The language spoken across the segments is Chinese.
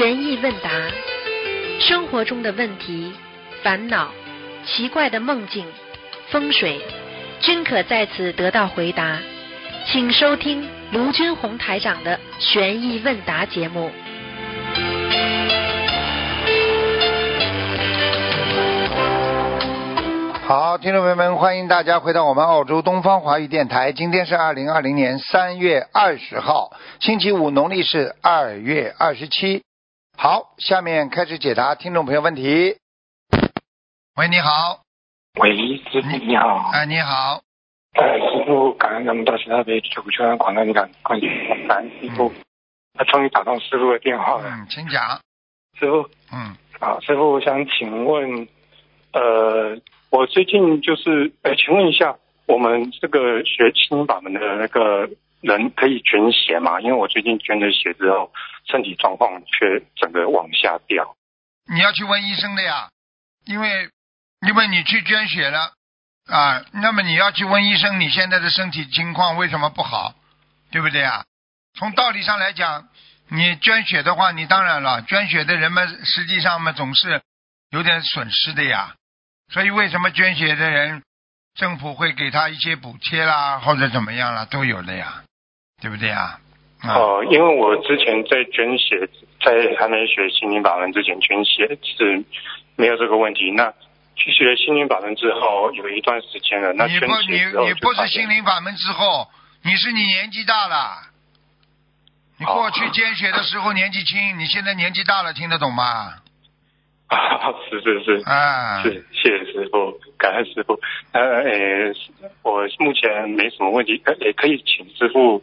悬疑问答，生活中的问题、烦恼、奇怪的梦境、风水，均可在此得到回答。请收听卢军红台长的悬疑问答节目。好，听众朋友们，欢迎大家回到我们澳洲东方华语电台。今天是二零二零年三月二十号，星期五，农历是二月二十七。好，下面开始解答听众朋友问题。喂，你好。喂，师傅你好。哎，你好。呃，师傅，感恩咱们大慈大悲救苦救难广大灵感观世感恩师傅，他终于打通师傅的电话了。嗯，请讲。师傅，嗯，好，师傅，我想请问，呃，我最近就是，呃，请问一下，我们这个学心灵法门的那个人可以捐血吗？因为我最近捐了血之后，身体状况却整个往下掉。你要去问医生的呀，因为因为你去捐血了啊，那么你要去问医生你现在的身体情况为什么不好，对不对呀？从道理上来讲，你捐血的话，你当然了，捐血的人们实际上嘛总是有点损失的呀。所以为什么捐血的人，政府会给他一些补贴啦，或者怎么样啦，都有的呀，对不对呀？啊、哦、因为我之前在捐血，在还没学心灵法门之前捐血是没有这个问题。那去学了心灵法门之后，有一段时间了，那捐你不你你不是心灵法门之后，你是你年纪大了。你过去捐血的时候年纪轻，你现在年纪大了，听得懂吗？啊，是是是。啊，是，谢谢师傅，感恩师傅。呃，呃，我目前没什么问题，可也可以请师傅呃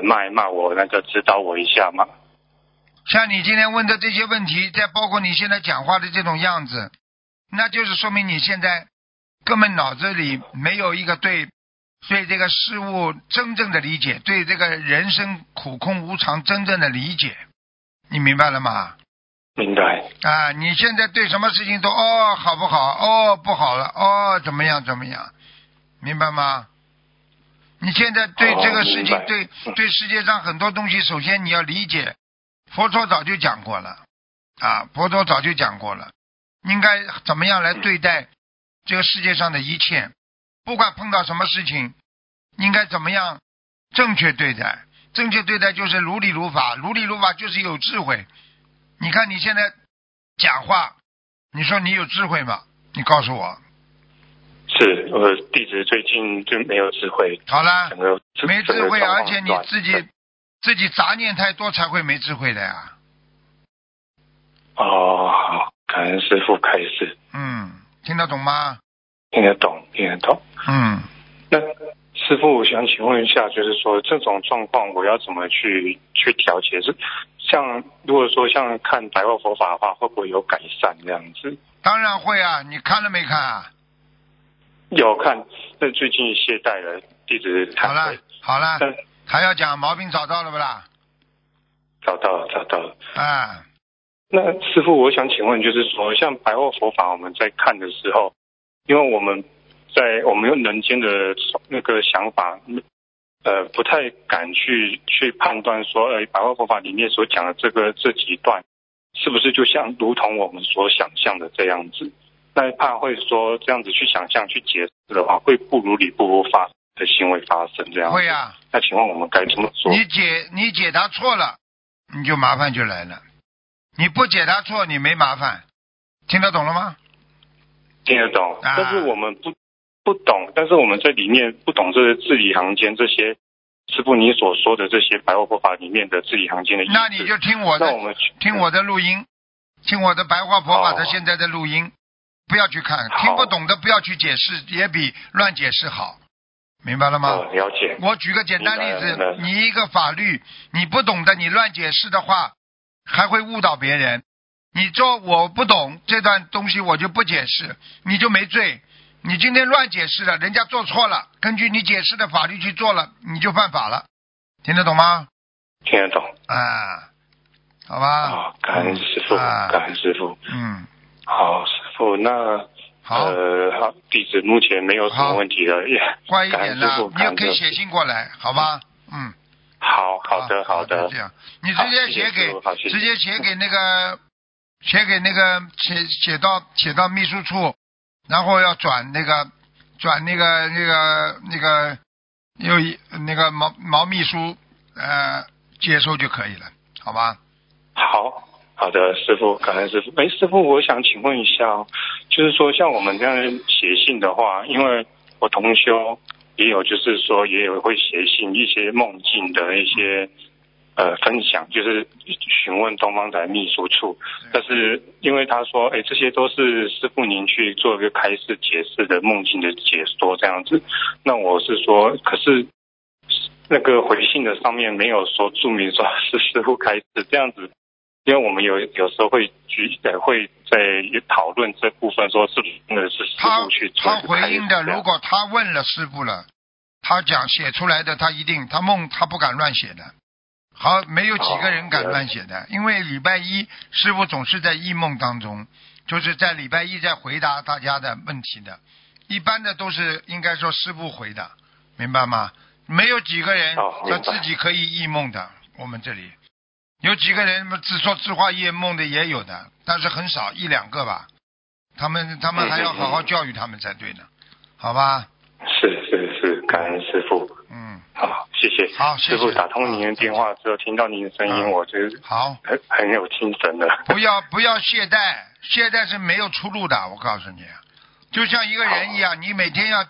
骂一骂我，那个指导我一下嘛？像你今天问的这些问题，再包括你现在讲话的这种样子，那就是说明你现在根本脑子里没有一个对对这个事物真正的理解，对这个人生苦空无常真正的理解，你明白了吗？明白。啊，你现在对什么事情都哦好不好？哦不好了，哦怎么样怎么样？明白吗？你现在对这个事情，哦对嗯对世界上很多东西，首先你要理解，佛陀早就讲过了，啊，佛陀早就讲过了，应该怎么样来对待这个世界上的一切，不管碰到什么事情，应该怎么样正确对待。正确对待就是如理如法，如理如法就是有智慧。你看你现在讲话，你说你有智慧吗？你告诉我。是，我弟子最近就没有智慧，好了整，个没智慧，而且你自己自己杂念太多才会没智慧的呀。哦，好，感恩师傅开始嗯，听得懂吗？听得懂，听得懂。嗯，那师傅，我想请问一下，就是说这种状况我要怎么去去调节？是像如果说像看白话佛法的话，会不会有改善这样子？当然会啊，你看了没看啊？有看，那最近懈怠了，一直好了。好了，但还要讲毛病找到了不啦？找到了，找到了。啊，那师傅，我想请问，就是说，像白话佛法，我们在看的时候，因为我们在我们用人间的那个想法，呃，不太敢去去判断说，呃，白话佛法里面所讲的这个这几段，是不是就像如同我们所想象的这样子？那怕会说这样子去想象、去解释的话，会不如理不如法的行为发生这样子。会啊，那请问我们该怎么做？你解你解答错了，你就麻烦就来了。你不解答错，你没麻烦。听得懂了吗？听得懂，啊但是我们不不懂，但是我们在里面不懂这些字里行间这些师傅你所说的这些白话佛法里面的字里行间的。那你就听我的那我们听我的录音，听我的白话佛法的哦现在的录音，不要去看，听不懂的不要去解释，也比乱解释好，明白了吗？哦了解，我举个简单例子，你一个法律你不懂的，你乱解释的话，还会误导别人。你说我不懂这段东西，我就不解释，你就没罪。你今天乱解释了，人家做错了，根据你解释的法律去做了，你就犯法了。听得懂吗？听得懂。啊，好吧。哦，感恩师傅，啊感恩师傅。嗯，好，师傅，那好，呃，好，弟子目前没有什么问题了，也 乖一点啦，你也可以写信过来，好吧？嗯，好好的好的。这，样，你直接写给直接写给那个写给那个写写到写到秘书处，然后要转那个转那个那个那个有一那个毛毛秘书呃接收就可以了，好吧？好好的，师傅，感恩师傅。哎，师傅，我想请问一下哦，就是说像我们这样写信的话，因为我同修也有，就是说也有会写信一些梦境的一些呃分享，就是询问东方台秘书处，但是因为他说，哎，这些都是师傅您去做一个开示解释的梦境的解说这样子，那我是说，可是。那个回信的上面没有说注明说是师傅开示这样子，因为我们有有时候会举呃会在讨论这部分，说是不是真的是师他傅去做他回应的，如果他问了师傅了，他讲写出来的，他一定他梦他不敢乱写的。好，没有几个人敢乱写的，因为礼拜一师傅总是在异梦当中，就是在礼拜一在回答大家的问题的。一般的都是应该说师傅回答，明白吗？没有几个人他自己可以异梦的。我们这里有几个人自说自话夜梦的也有的，但是很少一两个吧。他们他们还要好好教育他们才对呢，好吧？是是是，感恩师傅。嗯，好，谢谢。好师傅打通您的电话之后，听到您的声音，嗯我就是好，很很有精神的。不要不要懈怠，懈怠是没有出路的。我告诉你，就像一个人一样，你每天要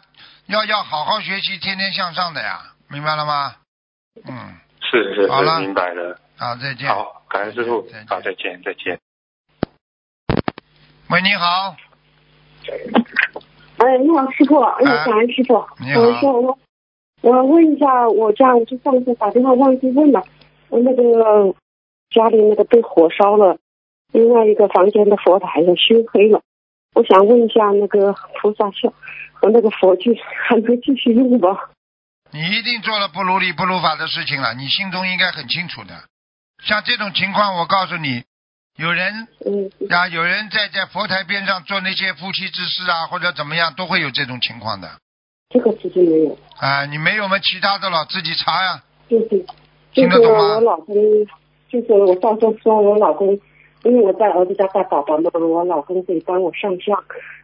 要要好好学习，天天向上的呀，明白了吗？嗯，是是好了是，明白了。好，再见。好，感恩师傅再见。好，再见再见。喂，你好，哎，你好，师傅，哎啊，感恩师傅。你好我说我，我问一下，我家我就上次打电话忘记问了，我那个家里那个被火烧了，另外一个房间的佛台也熏黑了，我想问一下那个菩萨像和那个佛具还能继续用吗？你一定做了不如理不如法的事情了，你心中应该很清楚的。像这种情况，我告诉你，有人嗯，啊，有人在在佛台边上做那些夫妻之事啊，或者怎么样，都会有这种情况的。这个事情没有，啊，你没有吗？其他的了，自己查呀。就是就是听得懂吗我老公，就是我到时候说我老公，因为我在儿子家带宝宝嘛，我老公可以帮我上香，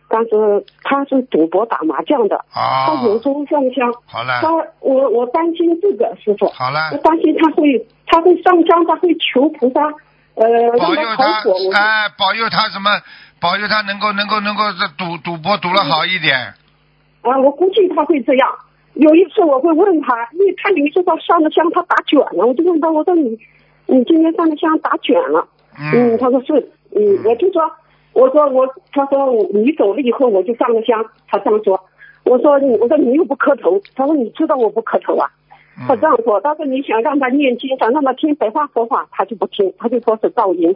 但是他是赌博打麻将的，啊。他，有时候上香，好了他，我我担心这个师傅，好了我，担心他会他会上香，他会求菩萨，呃，保佑他哎，保佑他什么？保佑他能够能够能够这赌赌博赌了好一点。啊，我估计他会这样。有一次我会问他，因为他有一次他上了香，他打卷了，我就问他，我说你你今天上的香打卷了，嗯，嗯，他说是，嗯，我就说，我说我，他说你走了以后我就上个香，他这样说，我说你，我说你又不磕头，他说你知道我不磕头啊，他这嗯样说，他说你想让他念经，想让他听白话佛法，他就不听，他就说是噪音，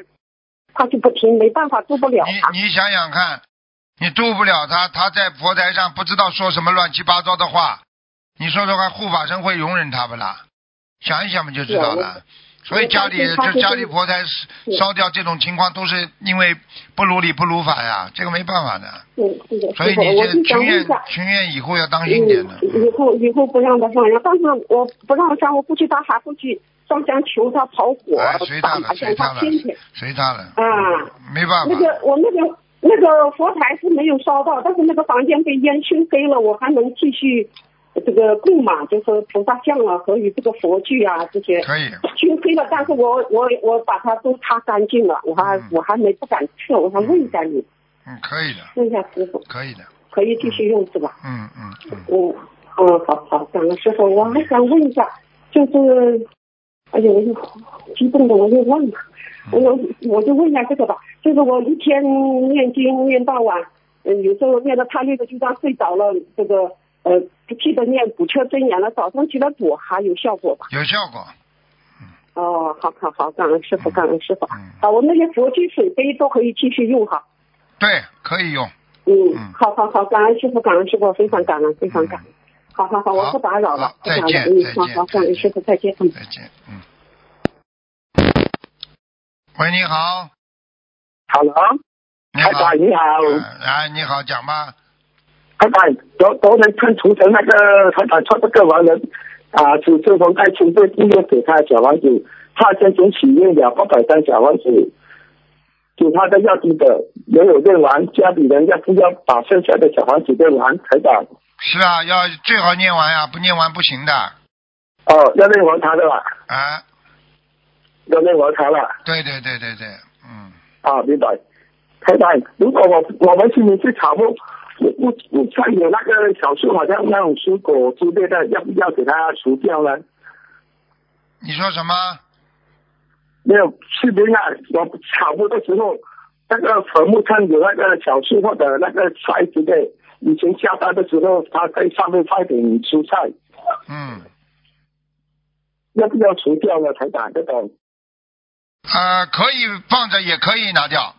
他就不听，没办法做不了他，你你想想看，你渡不了他，他在佛台上不知道说什么乱七八糟的话，你说说看，护法神会容忍他不啦？想一想不就知道了。所以家里就家里是佛台是烧掉这种情况，都是因为不如理不如法呀，这个没办法的。对，是的，所以你这就想情愿。情愿以后要当心点的。嗯，以后以后不让他上香，但是我不让他上，我估计他还会去上香求他跑火哎，随他了，打麻将，随他了他天天，随他了，啊。没办法。那个我那个那个佛台是没有烧到，但是那个房间被烟熏黑了，我还能继续这个供嘛，就是菩萨像啊和与这个佛具啊这些可以，熏黑了，但是我我我把它都擦干净了，我还、嗯。我还没不敢去，我想问一下你，嗯，可以的，问一下师傅，可以的，可以继续用是吧？嗯嗯嗯，嗯，嗯，好好，感恩师傅，我还想问一下，就是，哎呀，我就激动的我就忘了，我有我就问一下这个吧，就是我一天念经念到晚，嗯，有时候念到太累了，就当睡着了，这个呃不记得念补车真言了，早上起来补还有效果吧？有效果。哦，好好好，感恩师傅，感恩师傅。嗯好，我那些佛具水杯都可以继续用哈。对，可以用。嗯嗯，好好好，感恩师傅，感恩师傅，非常感恩，非常感恩。好好好，我不打扰了，不打扰再见嗯，好好，感恩师傅，再见。嗯。再见，嗯。喂，你好，Hello，你好，你好，哎，你好，讲吧。台长昨昨天看图腾那个台长说这个亡人啊，是这封爱情对第二给他小房子，他先前许愿了八百张小房子，给他的要经的没有认完，家里人要不要把剩下的小房子认完？台长，是啊，要最好念完呀，不念完不行的。哦，要认完他的啦，啊，要认完他了。对对对对对，嗯，啊，明白。台长，如果我我们去年去草木，我我我看有那个小树，好像那种蔬果之类的，要不要给它除掉呢？你说什么？没有，去年啊，我草木的时候，那个坟墓上有那个小树或者那个菜之类，以前下班的时候，他在上面放点蔬菜，嗯，要不要除掉呢？台长，这种呃，可以放着，也可以拿掉。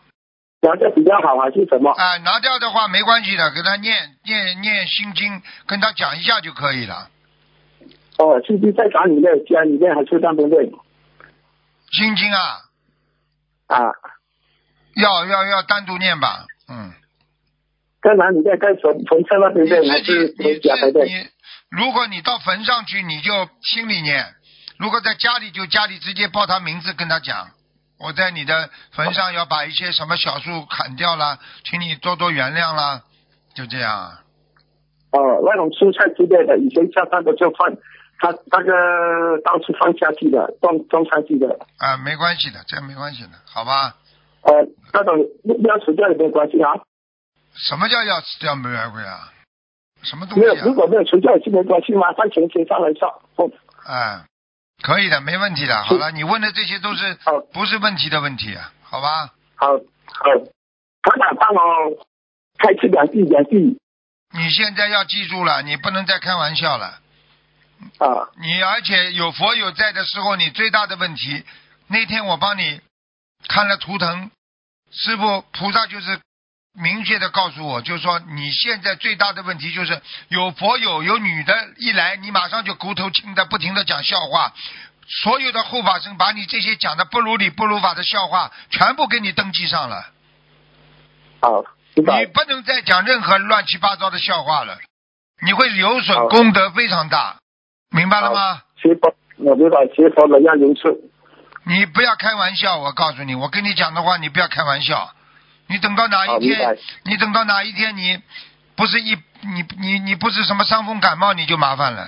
拿掉比较好还是什么？啊、拿掉的话没关系的，给他念念念心经，跟他讲一下就可以了。哦，是不是在家里面、家里面还是那边对？心经啊，啊，要要要单独念吧，嗯。在哪里在在坟坟车那边你对，还自己是你？自你，如果你到坟上去，你就心里念；如果在家里，就家里直接报他名字，跟他讲，我在你的坟上要把一些什么小树砍掉了，请你多多原谅啦，就这样啊。哦，那种蔬菜之类的，以前下班的就放，他那个当初放下去的，装装下去的。啊，没关系的，这没关系的，好吧？呃，那种要除掉也没有关系啊，什么叫要吃掉没关系啊？什么东没有？如果没有除掉就没关系嘛，放钱钱上来上。哦，哎，可以的，没问题的。好了，你问的这些都是好不是问题的问题啊？好吧？好，好，台长帮我开始两句两句你现在要记住了，你不能再开玩笑了。啊，你而且有佛有在的时候，你最大的问题，那天我帮你看了图腾，师傅菩萨就是明确的告诉我，就是说你现在最大的问题就是有佛友有女的一来，你马上就骨头轻的不停的讲笑话，所有的护法神把你这些讲的不如理不如法的笑话全部给你登记上了，好，你。不能再讲任何乱七八糟的笑话了，你会有损功德非常大，明白了吗？学佛，我明白学佛了要因素。你不要开玩笑，我告诉你，我跟你讲的话，你不要开玩笑。你等到哪一天，你等到哪一天，你不是一你你你不是什么伤风感冒，你就麻烦了。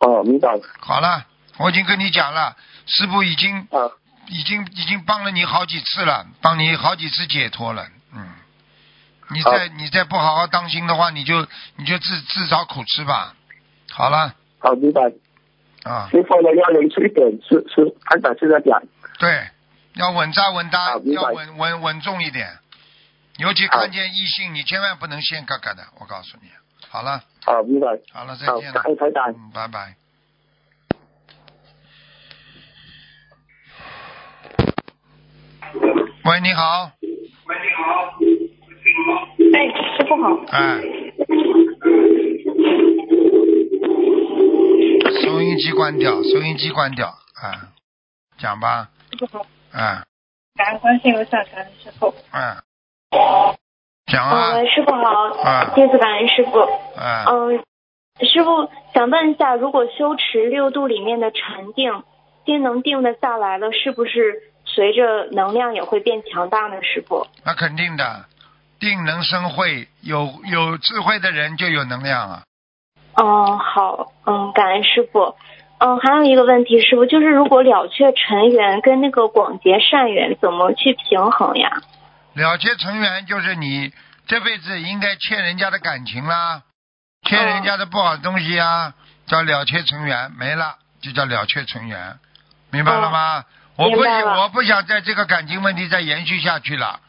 哦，明白。好了，我已经跟你讲了，师傅已经啊，已经已经帮了你好几次了，帮你好几次解脱了。嗯，你好再你再不好好当心的话，你就你就自自找苦吃吧。好了好，明白。啊，学佛的要因素一点是是台长是在讲。对，要稳扎稳打要稳稳稳重一点。尤其看见异性，你千万不能先嘎嘎的，我告诉你。好了，好，明白。好了，再好，见了感。恩台长。嗯，拜拜。喂，你好，喂，你好哎，师傅好。哎，收音机关掉，收音机关掉，啊，讲吧，师傅好，哎，感恩观世音菩萨，感恩师傅。哎，讲啊，嗯，师傅好，啊弟子感恩师傅。啊，嗯，师傅想问一下，如果修持六度里面的禅定，心能定得下来了，是不是随着能量也会变强大呢？师傅？那肯定的，定能生慧，有有智慧的人就有能量啊。嗯，好，嗯，感恩师傅。嗯，还有一个问题，师傅，就是如果了却尘缘跟那个广结善缘，怎么去平衡呀？了结尘缘就是你这辈子应该欠人家的感情啦，欠人家的不好的东西啊，叫了却尘缘，没了就叫了却尘缘，明白了吗？我不明白了我不想在这个感情问题再延续下去了，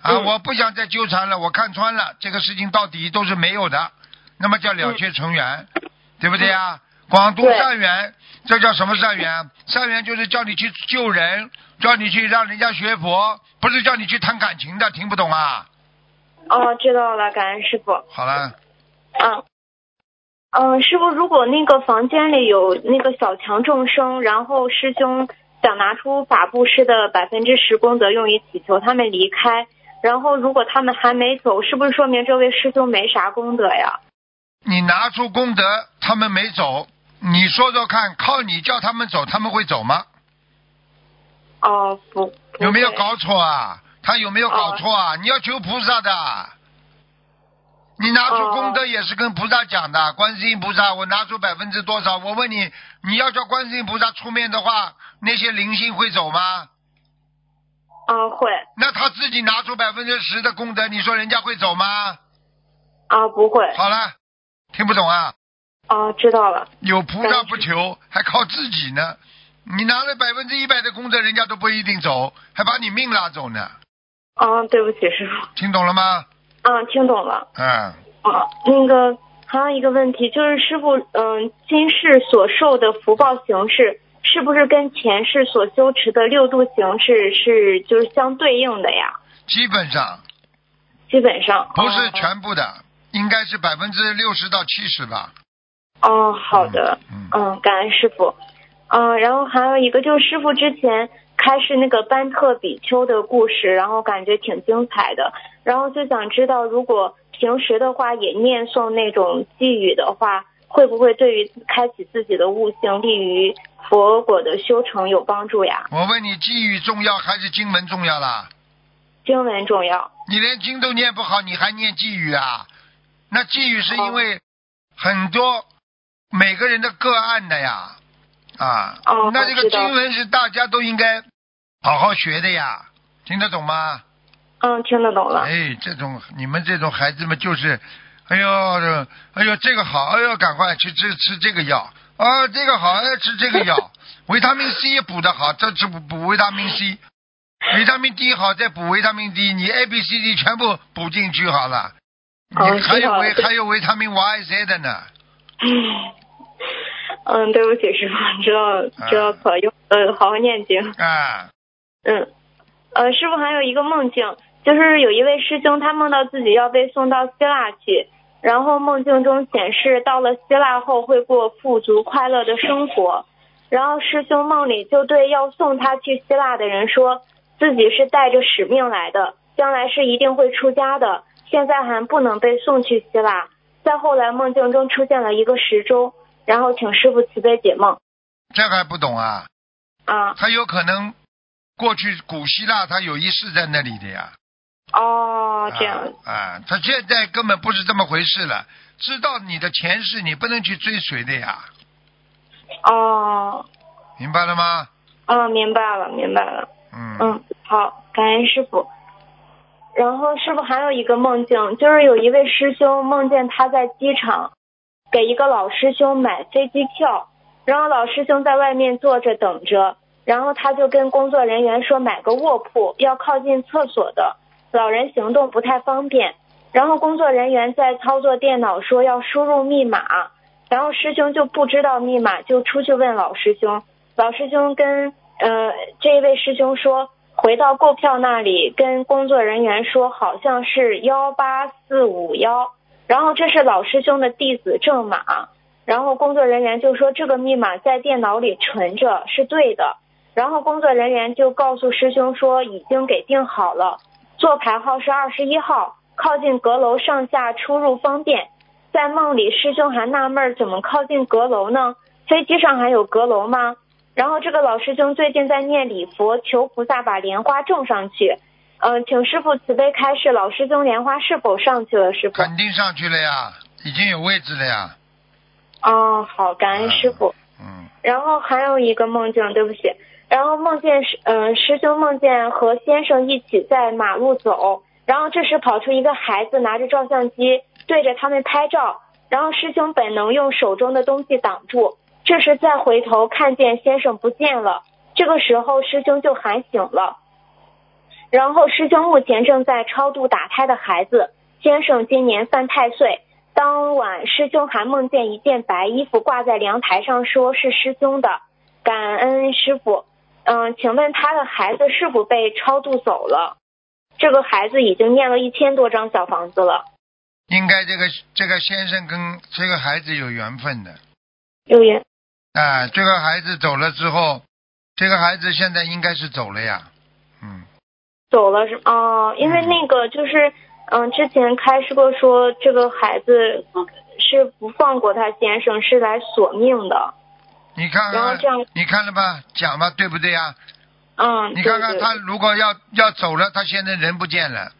啊，嗯我不想再纠缠了，我看穿了这个事情到底都是没有的，那么叫了却尘缘，对不对呀？广度嗯对善缘，这叫什么善缘？善缘就是叫你去救人，叫你去让人家学佛，不是叫你去谈感情的，听不懂啊？哦，知道了，感恩师傅。好了，嗯，嗯，师傅，如果那个房间里有那个小强众生，然后师兄想拿出法布施的百分之十功德用于祈求他们离开，然后如果他们还没走，是不是说明这位师兄没啥功德呀？你拿出功德，他们没走，你说说看，靠你叫他们走，他们会走吗？哦，不，不有没有搞错啊？他有没有搞错啊？你要求菩萨的，你拿出哦功德也是跟菩萨讲的。观世音菩萨，我拿出百分之多少？我问你，你要叫观世音菩萨出面的话，那些灵性会走吗？啊，会那他自己拿出百分之十的功德，你说人家会走吗？啊，不会好了，听不懂啊？啊，知道了。有菩萨不求，还靠自己呢。你拿了百分之一百的功德，人家都不一定走，还把你命拉走呢。嗯，对不起，师傅。听懂了吗？嗯，听懂了。嗯，啊，那个还有一个问题就是，师傅，嗯、今世所受的福报形式，是不是跟前世所修持的六度形式是就是相对应的呀？基本上基本上不是哦全部的，应该是百分之六十到七十吧。哦，好的，嗯嗯，感恩师傅。嗯，然后还有一个就是师傅之前开示那个班特比丘的故事，然后感觉挺精彩的，然后就想知道，如果平时的话也念诵那种寄语的话，会不会对于开启自己的悟性，利于佛果的修成有帮助呀？我问你，寄语重要还是经文重要啦？经文重要。你连经都念不好，你还念寄语啊？那寄语是因为很多每个人的个案的呀，啊，哦那这个经文是大家都应该好好学的呀，听得懂吗？嗯，听得懂了。哎，这种你们这种孩子们就是，哎呦，这哎呦这个好，哎呦赶快去吃吃这个药，啊这个好，要吃这个药，维他命 C 也补的好，这吃补补维他命 C，维他命 D 好，再补维他命 D，你 A B C D 全部补进去好了，哦你还有维还有维他命 Y Z 的呢，嗯，对不起，师傅，知道知道错，用呃好好念经。啊，嗯，呃，师傅还有一个梦境，就是有一位师兄，他梦到自己要被送到希腊去，然后梦境中显示到了希腊后会过富足快乐的生活，然后师兄梦里就对要送他去希腊的人说，自己是带着使命来的，将来是一定会出家的，现在还不能被送去希腊。再后来梦境中出现了一个时钟，然后请师傅慈悲解梦这还不懂啊？啊，他有可能过去古希腊他有一世在那里的呀。哦，这样。啊啊，他现在根本不是这么回事了。知道你的前世，你不能去追随的呀，哦，明白了吗？嗯，明白了，明白了。嗯，嗯，好，感恩师傅。然后师傅还有一个梦境，就是有一位师兄梦见他在机场给一个老师兄买飞机票，然后老师兄在外面坐着等着，然后他就跟工作人员说买个卧铺，要靠近厕所的，老人行动不太方便。然后工作人员在操作电脑说要输入密码，然后师兄就不知道密码，就出去问老师兄。老师兄跟呃这一位师兄说，回到购票那里跟工作人员说，好像是幺八四五幺，然后这是老师兄的弟子证码，然后工作人员就说这个密码在电脑里存着是对的，然后工作人员就告诉师兄说已经给定好了，座牌号是二十一号，靠近阁楼上下出入方便。在梦里，师兄还纳闷儿怎么靠近阁楼呢？飞机上还有阁楼吗？然后这个老师兄最近在念礼佛，求菩萨把莲花种上去。嗯、请师傅慈悲开示，老师兄莲花是否上去了？师傅？肯定上去了呀，已经有位置了呀。哦，好，感恩师傅。嗯，然后还有一个梦境，对不起，然后梦见师嗯、师兄梦见和先生一起在马路走，然后这时跑出一个孩子拿着照相机对着他们拍照，然后师兄本能用手中的东西挡住，这时再回头看见先生不见了，这个时候师兄就喊醒了，然后师兄目前正在超度打胎的孩子，先生今年犯太岁。当晚，师兄还梦见一件白衣服挂在阳台上，说是师兄的。感恩师傅。嗯，请问他的孩子是否被超度走了？这个孩子已经念了一千多张小房子了。应该这个这个先生跟这个孩子有缘分的。有缘。啊，这个孩子走了之后，这个孩子现在应该是走了呀。嗯，走了是哦，因为那个就是嗯，之前开示过说这个孩子是不放过他先生，是来索命的。你看看然后这样，你看了吧？讲吧，对不对呀？嗯，你看看他如果要要走了，他现在人不见了，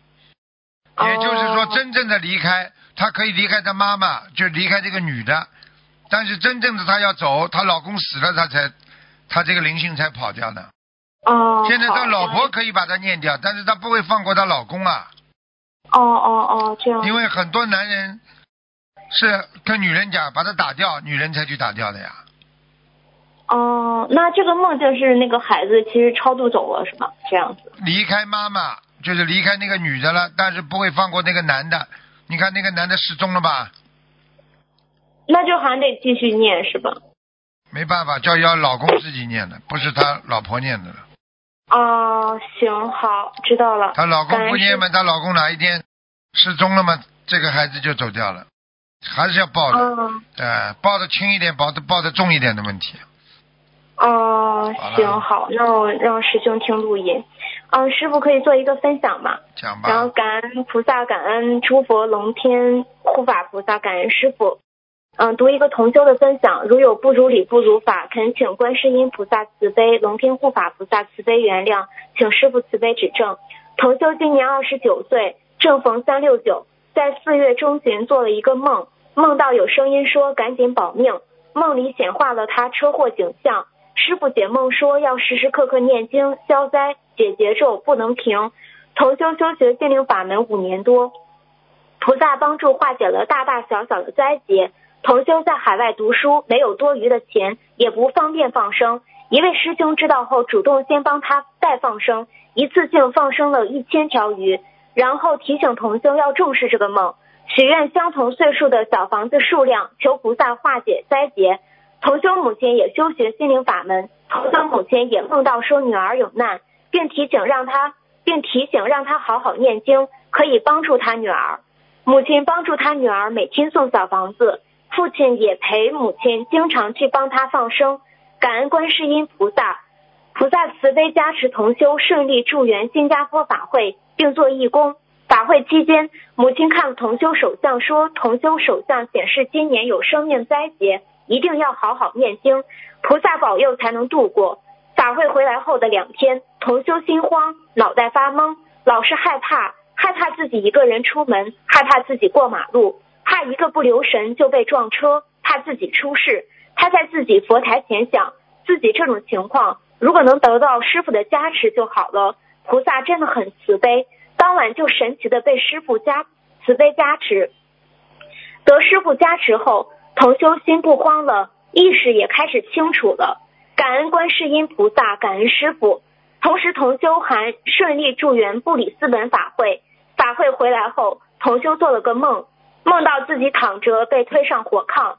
对也就是说哦真正的离开，他可以离开他妈妈，就离开这个女的，但是真正的她要走，她老公死了，她才，她这个灵性才跑掉的。哦，现在好她老婆可以把她念掉，但是她不会放过她老公啊，哦哦哦，这样因为很多男人是跟女人讲把她打掉，女人才去打掉的呀。哦，那这个梦就是那个孩子其实超度走了是吧？这样子。离开妈妈就是离开那个女的了，但是不会放过那个男的。你看那个男的失踪了吧？那就还得继续念是吧？没办法，叫要老公自己念的，不是他老婆念的了。哦，行，好，知道了。她老公不念嘛，她老公哪一天失踪了嘛，这个孩子就走掉了，还是要抱的，嗯呃，抱的轻一点，抱的抱的重一点的问题。哦行好，那我让师兄听录音。嗯，师傅可以做一个分享吗？讲吧然后，感恩菩萨，感恩诸佛龙天护法菩萨，感恩师傅。嗯，读一个同修的分享，如有不如理不如法，恳请观世音菩萨慈悲，龙天护法菩萨慈悲原谅，请师傅慈悲指正。同修今年二十九岁，正逢三六九，在四月中旬做了一个梦，梦到有声音说赶紧保命，梦里显化了他车祸景象。师傅解梦说要时时刻刻念经消灾解劫咒，不能停。同修修学心灵法门五年多，菩萨帮助化解了大大小小的灾劫。同修在海外读书，没有多余的钱，也不方便放生。一位师兄知道后，主动先帮他代放生，一次性放生了一千条鱼，然后提醒同修要重视这个梦，许愿相同岁数的小房子数量，求菩萨化解灾劫。同修母亲也修学心灵法门，同修母亲也梦到说女儿有难，并提醒让她，并提醒让她好好念经，可以帮助她女儿。母亲帮助她女儿每天送小房子，父亲也陪母亲经常去帮她放生。感恩观世音菩萨，菩萨慈悲加持同修顺利助缘新加坡法会，并做义工。法会期间，母亲看了同修手相，说同修手相显示今年有生命灾劫，一定要好好念经，菩萨保佑才能度过。法会回来后的两天，同修心慌，脑袋发懵，老是害怕，害怕自己一个人出门，害怕自己过马路，一个不留神就被撞车，怕自己出事。他在自己佛台前想，自己这种情况如果能得到师傅的加持就好了。菩萨真的很慈悲，当晚就神奇的被师傅加慈悲加持。得师傅加持后，同修心不慌了，意识也开始清楚了。感恩观世音菩萨，感恩师傅。同时，同修还顺利助缘布里斯本法会。法会回来后，同修做了个梦，梦到自己躺着被推上火炕，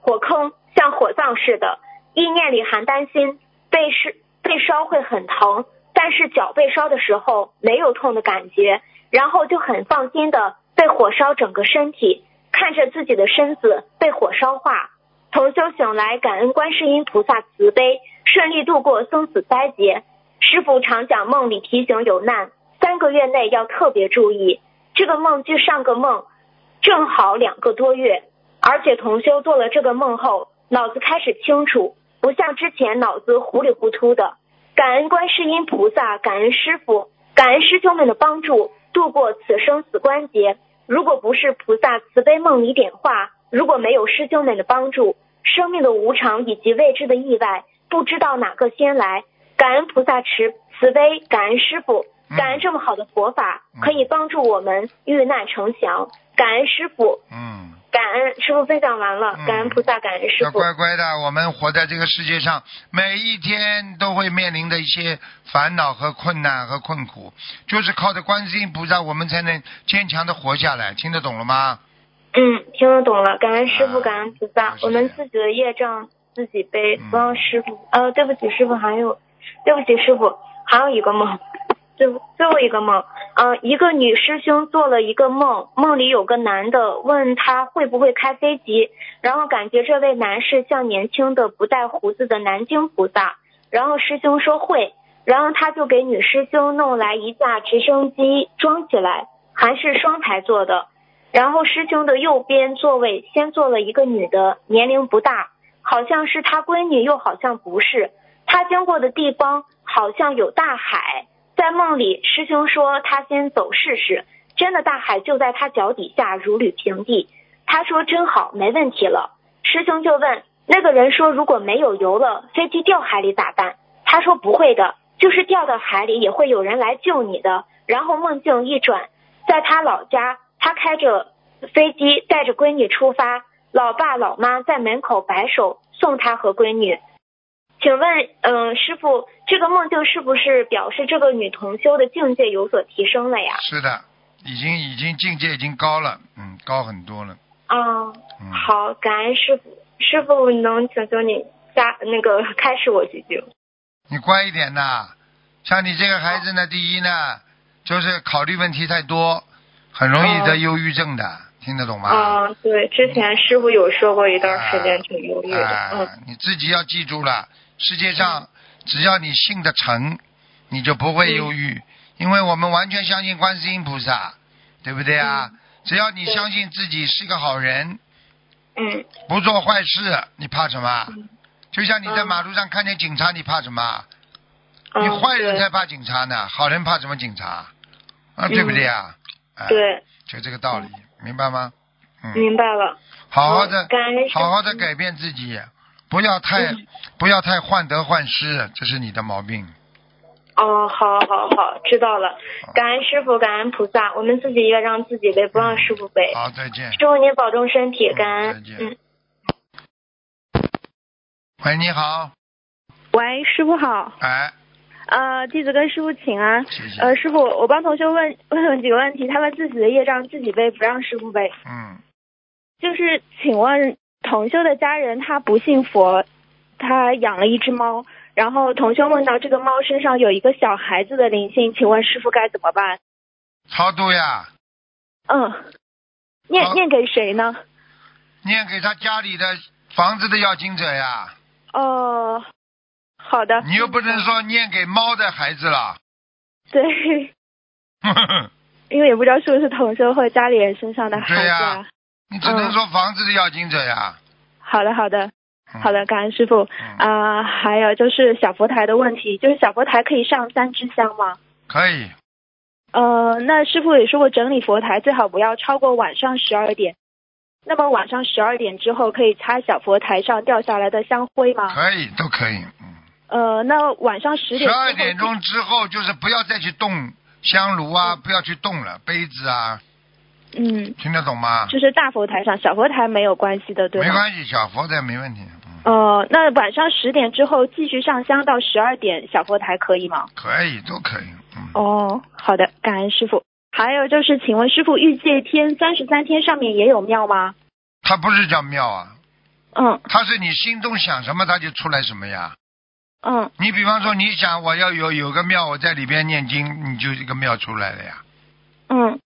火坑像火葬似的，意念里还担心被烧被烧会很疼，但是脚被烧的时候没有痛的感觉，然后就很放心的被火烧整个身体，看着自己的身子被火烧化。同修醒来，感恩观世音菩萨慈悲，顺利度过生死灾劫。师傅常讲梦里提醒有难，三个月内要特别注意。这个梦距上个梦正好两个多月，而且同修做了这个梦后，脑子开始清楚，不像之前脑子糊里糊涂的。感恩观世音菩萨，感恩师傅，感恩师兄们的帮助，度过此生死关节。如果不是菩萨慈悲梦里点化，如果没有师兄们的帮助，生命的无常以及未知的意外，不知道哪个先来。感恩菩萨慈慈悲，感恩师傅，感恩这么好的佛法，可以帮助我们遇难成祥。感恩师傅，嗯，感恩师傅分享完了，嗯感恩菩萨，感恩师要傅。乖乖的。我们活在这个世界上，每一天都会面临的一些烦恼和困难和困苦，就是靠着观世音菩萨，我们才能坚强的活下来。听得懂了吗？嗯，听得懂了，感恩师傅，啊感恩菩萨，我们自己的业障自己背，嗯不让师傅。呃，对不起，师傅，还有，对不起，师傅，还有一个梦，最最后一个梦，呃，一个女师兄做了一个梦，梦里有个男的问她会不会开飞机，然后感觉这位男士像年轻的不带胡子的南京菩萨，然后师兄说会，然后他就给女师兄弄来一架直升机装起来，还是双排座的。然后师兄的右边座位先坐了一个女的，年龄不大，好像是他闺女，又好像不是。他经过的地方好像有大海，在梦里师兄说他先走试试，真的大海就在他脚底下如履平地。他说真好，没问题了。师兄就问那个人说如果没有油了，飞机掉海里咋办？他说不会的，就是掉到海里也会有人来救你的。然后梦境一转，在他老家，他开着飞机带着闺女出发，老爸老妈在门口摆手送他和闺女。请问，嗯，师傅，这个梦境是不是表示这个女同修的境界有所提升了呀？是的，已经已经境界已经高了，嗯，高很多了。啊，嗯，好，感恩师傅。师傅能请求你加那个开始我几句？你乖一点呐。像你这个孩子呢，第一呢，就是考虑问题太多，很容易得忧郁症的，听得懂吗？啊，对，之前师傅有说过一段时间挺忧郁的，啊嗯，你自己要记住了，世界上只要你信得诚，你就不会忧郁，因为我们完全相信观世音菩萨，对不对啊？只要你相信自己是个好人，嗯不做坏事，你怕什么？嗯就像你在嗯马路上看见警察，你怕什么？嗯，你坏人才怕警察呢，好人怕什么警察？啊，对不对啊？哎，对，就这个道理，明白吗？嗯，明白了。好好的好好的改变自己，不要太嗯不要太患得患失，这是你的毛病。哦，好好好，知道了。感恩师傅，感恩菩萨，我们自己也让自己背，不让师傅背。好，再见。师傅您保重身体，嗯感恩再。见嗯，喂，你好，喂，师傅好，哎，呃，弟子跟师傅请安。谢谢。呃，师傅，我帮同学问 问几个问题，他们自己的业障自己背，不让师傅背。嗯，就是请问同修的家人他不信佛，他养了一只猫，然后同修问到这个猫身上有一个小孩子的灵性，请问师傅该怎么办？超度呀，嗯，念念给谁呢？念给他家里的房子的要经者呀，哦，好的。你又不能说念给猫的孩子了。对，因为也不知道是不是同修或家里人身上的孩子对呀啊。你只能说房子的要经者呀。好的，好的。嗯好的，感恩师傅。嗯啊、还有就是小佛台的问题，就是小佛台可以上三支香吗？可以，呃，那师傅也说过，整理佛台最好不要超过晚上十二点。那么晚上十二点之后可以擦小佛台上掉下来的香灰吗？可以，都可以。嗯，呃，那晚上十点十二点钟之后就是不要再去动香炉啊，不要去动了，杯子啊，嗯，听得懂吗？就是大佛台上，小佛台没有关系的，对吗？没关系，小佛台没问题。嗯，呃，那晚上十点之后继续上香到十二点，小佛台可以吗？可以，都可以。嗯，哦，好的，感恩师傅。还有就是，请问师傅，欲界天三十三天上面也有庙吗？它不是叫庙啊，嗯它是你心中想什么，它就出来什么呀。嗯你比方说，你想我要有有个庙，我在里边念经，你就一个庙出来了呀，嗯，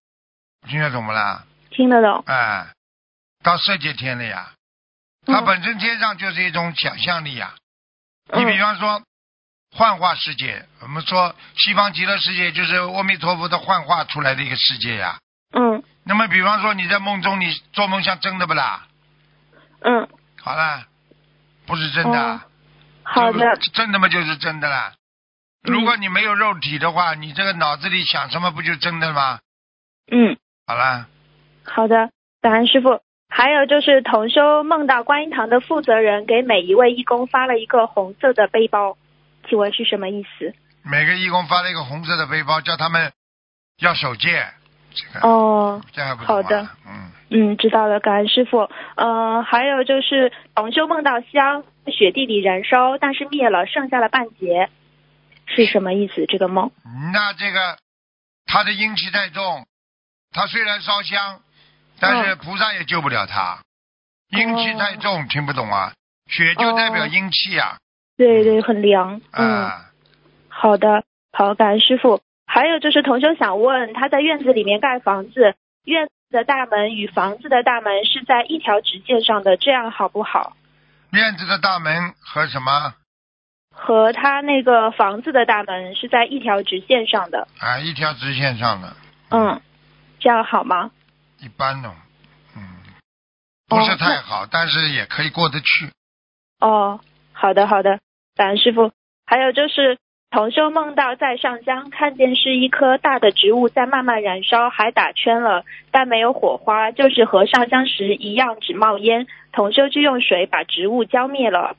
听得懂不啦？听得懂。哎，到色界天了呀，它嗯本身天上就是一种想象力呀。你嗯比方说，幻化世界，我们说西方极乐世界就是阿弥陀佛的幻化出来的一个世界呀。嗯那么，比方说你在梦中，你做梦像真的不啦？嗯，好了，不是真的啊。好的。真的嘛就是真的啦。嗯如果你没有肉体的话，你这个脑子里想什么不就真的吗？嗯，好了，好的，感恩师傅。还有就是同修梦到观音堂的负责人给每一位义工发了一个红色的背包，请问是什么意思？每个义工发了一个红色的背包，叫他们要守戒。这个，哦，这还好的，嗯，嗯，知道了，感恩师傅。呃，还有就是同修梦到香雪地里燃烧，但是灭了，剩下了半截，是什么意思？这个梦？那这个他的阴气太重，他虽然烧香，但是菩萨也救不了他，阴气太重，听不懂啊？血就代表哦阴气啊，对对，很凉。嗯，啊，好的，好，感恩师傅。还有就是同修想问，他在院子里面盖房子，院子的大门与房子的大门是在一条直线上的，这样好不好？院子的大门和什么和他那个房子的大门是在一条直线上的，啊？一条直线上的，嗯，这样好吗？一般呢，嗯，不是太好，但是也可以过得去。哦，好的好的，感恩师傅。还有就是同修梦到在上香，看见是一棵大的植物在慢慢燃烧，还打圈了，但没有火花，就是和上香时一样只冒烟。同修就用水把植物浇灭了。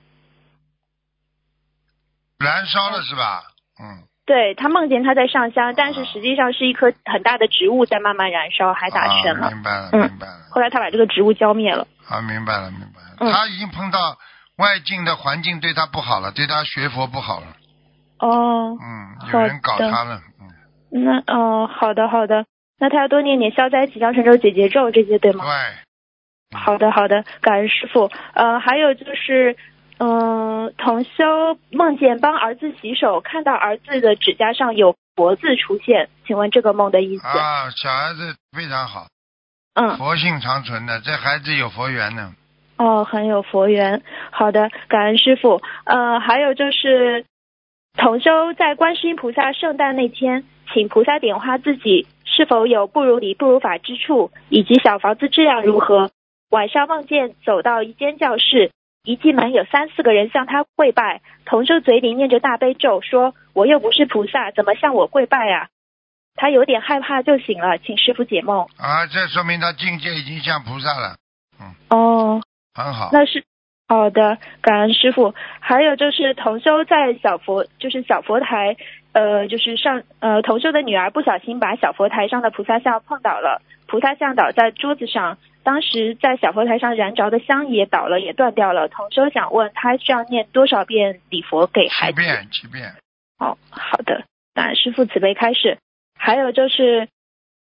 燃烧了是吧？嗯。对他梦见他在上香，但是实际上是一棵很大的植物在慢慢燃烧，还打圈了。明白了，嗯明白了。后来他把这个植物浇灭了。啊，明白了，明白了。嗯他已经碰到外境的环境对他不好了，对他学佛不好了。哦，嗯，有人搞他了。嗯，那哦，好的好的，那他要多念点消灾吉祥神咒、解结咒这些，对吗？对，好的，好的，感恩师傅。呃，还有就是，嗯、同修梦见帮儿子洗手，看到儿子的指甲上有“佛”字出现，请问这个梦的意思？啊，小孩子非常好，嗯，佛性长存的，这孩子有佛缘呢。哦，很有佛缘。好的，感恩师傅。呃，还有就是，同修在观世音菩萨圣诞那天，请菩萨点化自己是否有不如理不如法之处，以及小房子质量如何。晚上梦见走到一间教室，一进门有三四个人向他跪拜，同修嘴里念着大悲咒，说：“我又不是菩萨，怎么向我跪拜啊？”他有点害怕，就醒了，请师傅解梦。啊，这说明他境界已经像菩萨了，哦，很好。那是好的，感恩师傅。还有就是同修在小佛，就是小佛台，呃，就是上呃同修的女儿不小心把小佛台上的菩萨像碰倒了，菩萨像倒在桌子上，当时在小佛台上燃着的香也倒了，也断掉了。同修想问他需要念多少遍礼佛给孩子？七遍，七遍。哦，好的，那师傅慈悲开始。还有就是，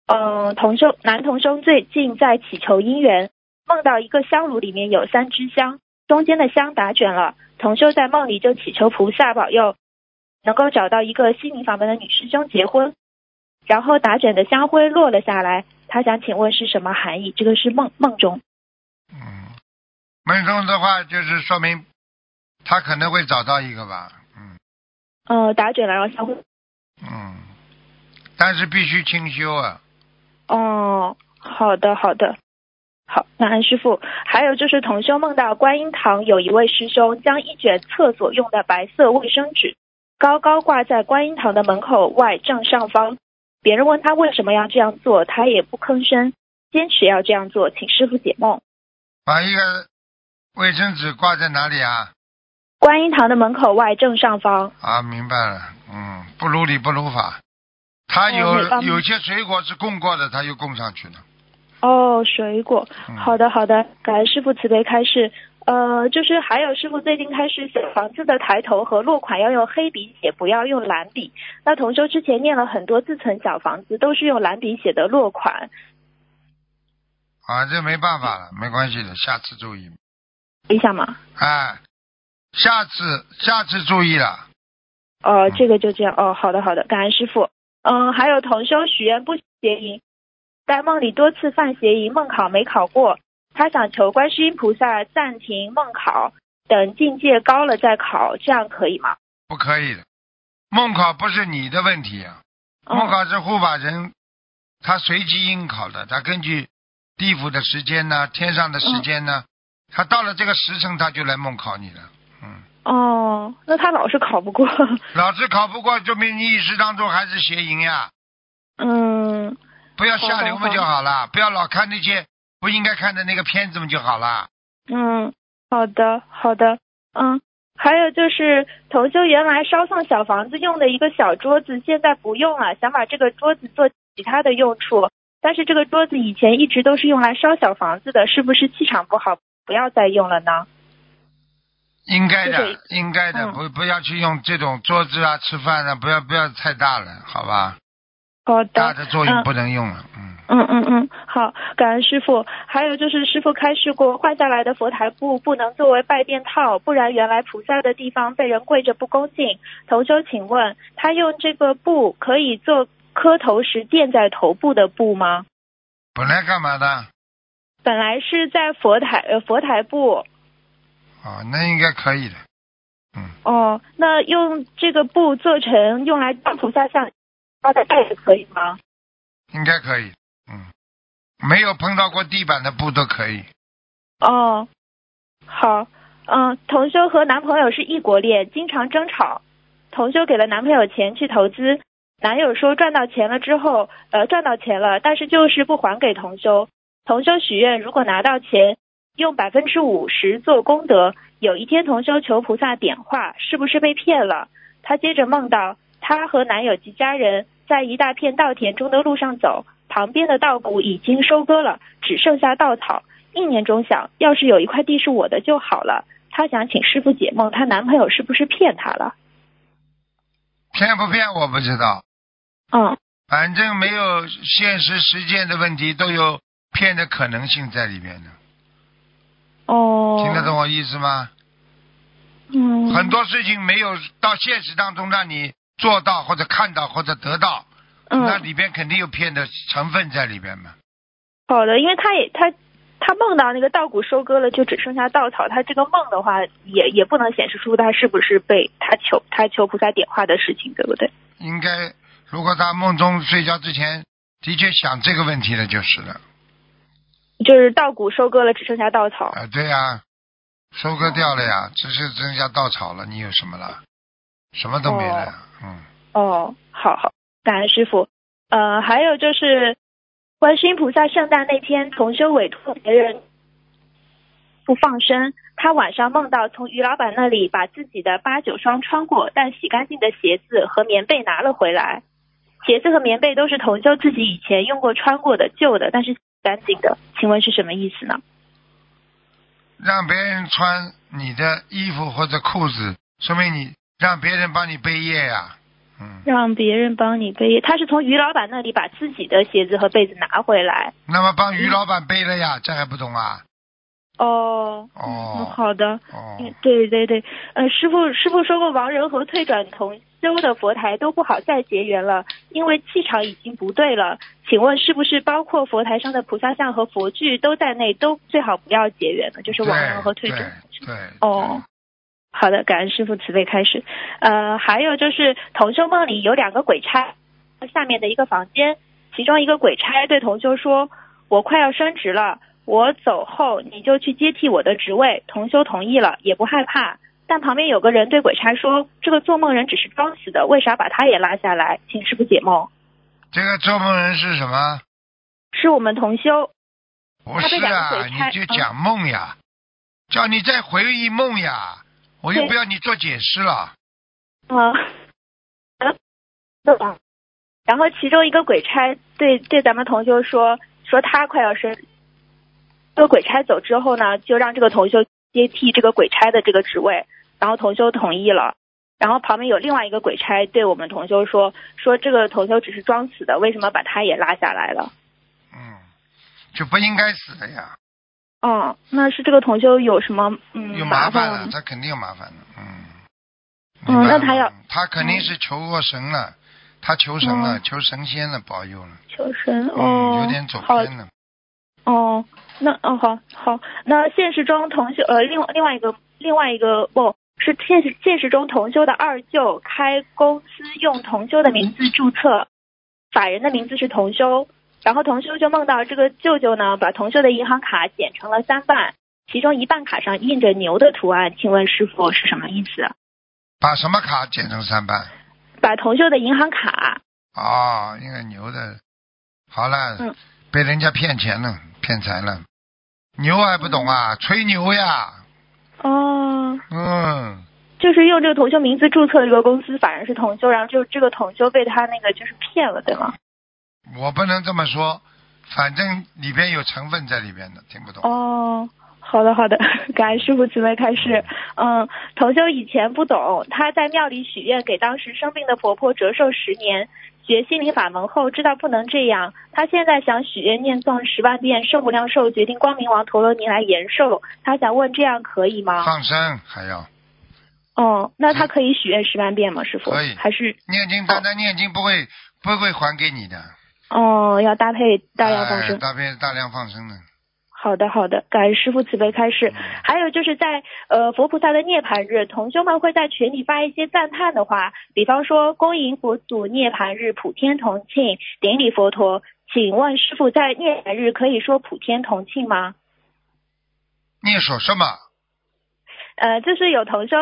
嗯、同修男同修最近在祈求姻缘，梦到一个香炉里面有三支香，中间的香打卷了。同修在梦里就祈求菩萨保佑，能够找到一个心灵法门的女师兄结婚。然后打卷的香灰落了下来，他想请问是什么含义？这个是梦梦中。嗯，梦中的话就是说明他可能会找到一个吧，嗯呃，打卷了，然后香灰。嗯，但是必须清修啊。哦，好的好的，好，那安师傅。还有就是同修梦到观音堂有一位师兄将一卷厕所用的白色卫生纸高高挂在观音堂的门口外正上方，别人问他为什么要这样做，他也不吭声，坚持要这样做，请师傅解梦。把一个卫生纸挂在哪里啊？观音堂的门口外正上方。啊，明白了，嗯，不如理不如法。他有、有些水果是供过的，他又供上去了。哦，水果。嗯好的，好的，感恩师傅慈悲开示。呃，就是还有师傅最近开始写房子的抬头和落款要用黑笔写，不要用蓝笔。那同修之前念了很多自存小房子，都是用蓝笔写的落款。啊，这没办法了，没关系的，下次注意。一下嘛，哎，下次下次注意了。哦，这个就这样。哦，好的，好的，感恩师傅。嗯，还有同修许愿不邪淫，在梦里多次犯邪淫，梦考没考过，他想求观世音菩萨暂停梦考，等境界高了再考，这样可以吗？不可以的，梦考不是你的问题啊，哦。梦考是护法人他随机应考的，他根据地府的时间呢，天上的时间呢，他到了这个时辰他就来梦考你了。嗯，哦，那他老是考不过。老是考不过，说明你意识当中还是邪淫呀，嗯，不要下流嘛好好好就好了，不要老看那些不应该看的那个片子们就好了。嗯，好的，好的，嗯，还有就是同修原来烧送小房子用的一个小桌子，现在不用了，想把这个桌子做其他的用处，但是这个桌子以前一直都是用来烧小房子的，是不是气场不好，不要再用了呢？应该的就是，应该的，嗯不不要去用这种桌子啊，吃饭啊，不要不要太大了，好吧？好的，大的作用嗯不能用了，嗯。嗯嗯嗯嗯，好，感恩师傅。还有就是师傅开示过，换下来的佛台布不能作为拜垫套，不然原来菩萨的地方被人跪着不恭敬。同修，请问他用这个布可以做磕头时垫在头部的布吗？本来干嘛的？本来是在佛台呃佛台布哦，那应该可以的。嗯，哦，那用这个布做成用来当菩萨像发在袋子可以吗？应该可以。嗯，没有碰到过地板的布都可以。哦，好，嗯，同修和男朋友是异国恋，经常争吵。同修给了男朋友钱去投资，男友说赚到钱了之后，呃，赚到钱了，但是就是不还给同修。同修许愿，如果拿到钱，用百分之五十做功德。有一天，同修求菩萨点化，是不是被骗了？她接着梦到，她和男友及家人在一大片稻田中的路上走，旁边的稻谷已经收割了，只剩下稻草。一年中想，要是有一块地是我的就好了。她想请师傅解梦，她男朋友是不是骗她了？骗不骗我不知道，嗯，反正没有现实实践的问题，都有骗的可能性在里面的。哦，听得懂我意思吗？嗯，很多事情没有到现实当中让你做到或者看到或者得到，那嗯，里边肯定有骗的成分在里边嘛。好的，因为他也他他梦到那个稻谷收割了，就只剩下稻草。他这个梦的话，也也不能显示出他是不是被他求他求菩萨点化的事情，对不对？应该，如果他梦中睡觉之前的确想这个问题了，就是了。就是稻谷收割了，只剩下稻草。啊，对呀、收割掉了呀，只是剩下稻草了，你有什么了？什么都没了呀。嗯，哦，好好，感恩师傅。呃，还有就是，观世音菩萨圣诞那天，同修委托别人不放生，他晚上梦到从于老板那里把自己的八九双穿过但洗干净的鞋子和棉被拿了回来。鞋子和棉被都是同修自己以前用过穿过的旧的，但是洗干净的，请问是什么意思呢？让别人穿你的衣服或者裤子，说明你让别人帮你背业呀。嗯，让别人帮你背，他是从于老板那里把自己的鞋子和被子拿回来。那么帮于老板背了呀，这还不懂啊？哦，哦嗯好的。哦，嗯，对对对，呃，师傅师傅说过，亡人和退转同修的佛台都不好再结缘了，因为气场已经不对了。请问是不是包括佛台上的菩萨像和佛具都在内，都最好不要结缘呢？就是亡人和退对转。对对。哦，好的，感恩师傅慈悲开始。呃，还有就是同修梦里有两个鬼差，下面的一个房间，其中一个鬼差对同修说：“我快要升职了，我走后你就去接替我的职位。”同修同意了，也不害怕。但旁边有个人对鬼差说：“这个做梦人只是装死的，为啥把他也拉下来？请师傅解梦。这个做梦人是什么？”是我们同修。不是啊，你就讲梦呀，叫你再回忆梦呀，我又不要你做解释了。啊，嗯，然后其中一个鬼差对对咱们同修说说他快要生，这个鬼差走之后呢，就让这个同修接替这个鬼差的这个职位，然后同修同意了。然后旁边有另外一个鬼差对我们同修说说这个同修只是装死的，为什么把他也拉下来了？嗯，就不应该死的呀，嗯，那是这个同修有什么嗯有麻麻烦了，他肯定有麻烦的。嗯。嗯那他要他肯定是求过神了，他求神了，嗯求神仙了，保佑了。求神嗯，哦，有点走好偏了。哦，那哦好好，那现实中同修呃另外另外一个另外一个不是现实现实中同修的二舅开公司用同修的名字注册，法人的名字是同修，然后同修就梦到这个舅舅呢把同修的银行卡剪成了三半，其中一半卡上印着牛的图案，请问师傅是什么意思？把什么卡剪成三半？把同修的银行卡哦，应该牛的。好了，嗯被人家骗钱了，骗财了。牛还不懂啊？吹牛呀！哦。嗯，就是用这个同修名字注册这个公司，反正是同修，然后就这个同修被他那个就是骗了，对吗？我不能这么说，反正里边有成分在里边的，听不懂。哦，好的好的，感恩师傅慈悲开示。嗯，同修以前不懂，他在庙里许愿给当时生病的婆婆折寿十年。学心灵法门后，知道不能这样。他现在想许愿念诵十万遍圣无量寿决定光明王陀罗尼来延寿。他想问这样可以吗？放生还要哦，那他可以许愿十万遍吗？师傅？可以还是念经，单单念经不会不会还给你的。哦要搭配大量放生？哎大配大量放生的。好的，好的，感恩师傅慈悲开示。还有就是在呃佛菩萨的涅槃日，同修们会在群里发一些赞叹的话，比方说恭迎佛祖涅槃日普天同庆，顶礼佛陀，请问师傅，在涅槃日可以说普天同庆吗？你说什么？呃，就是有同修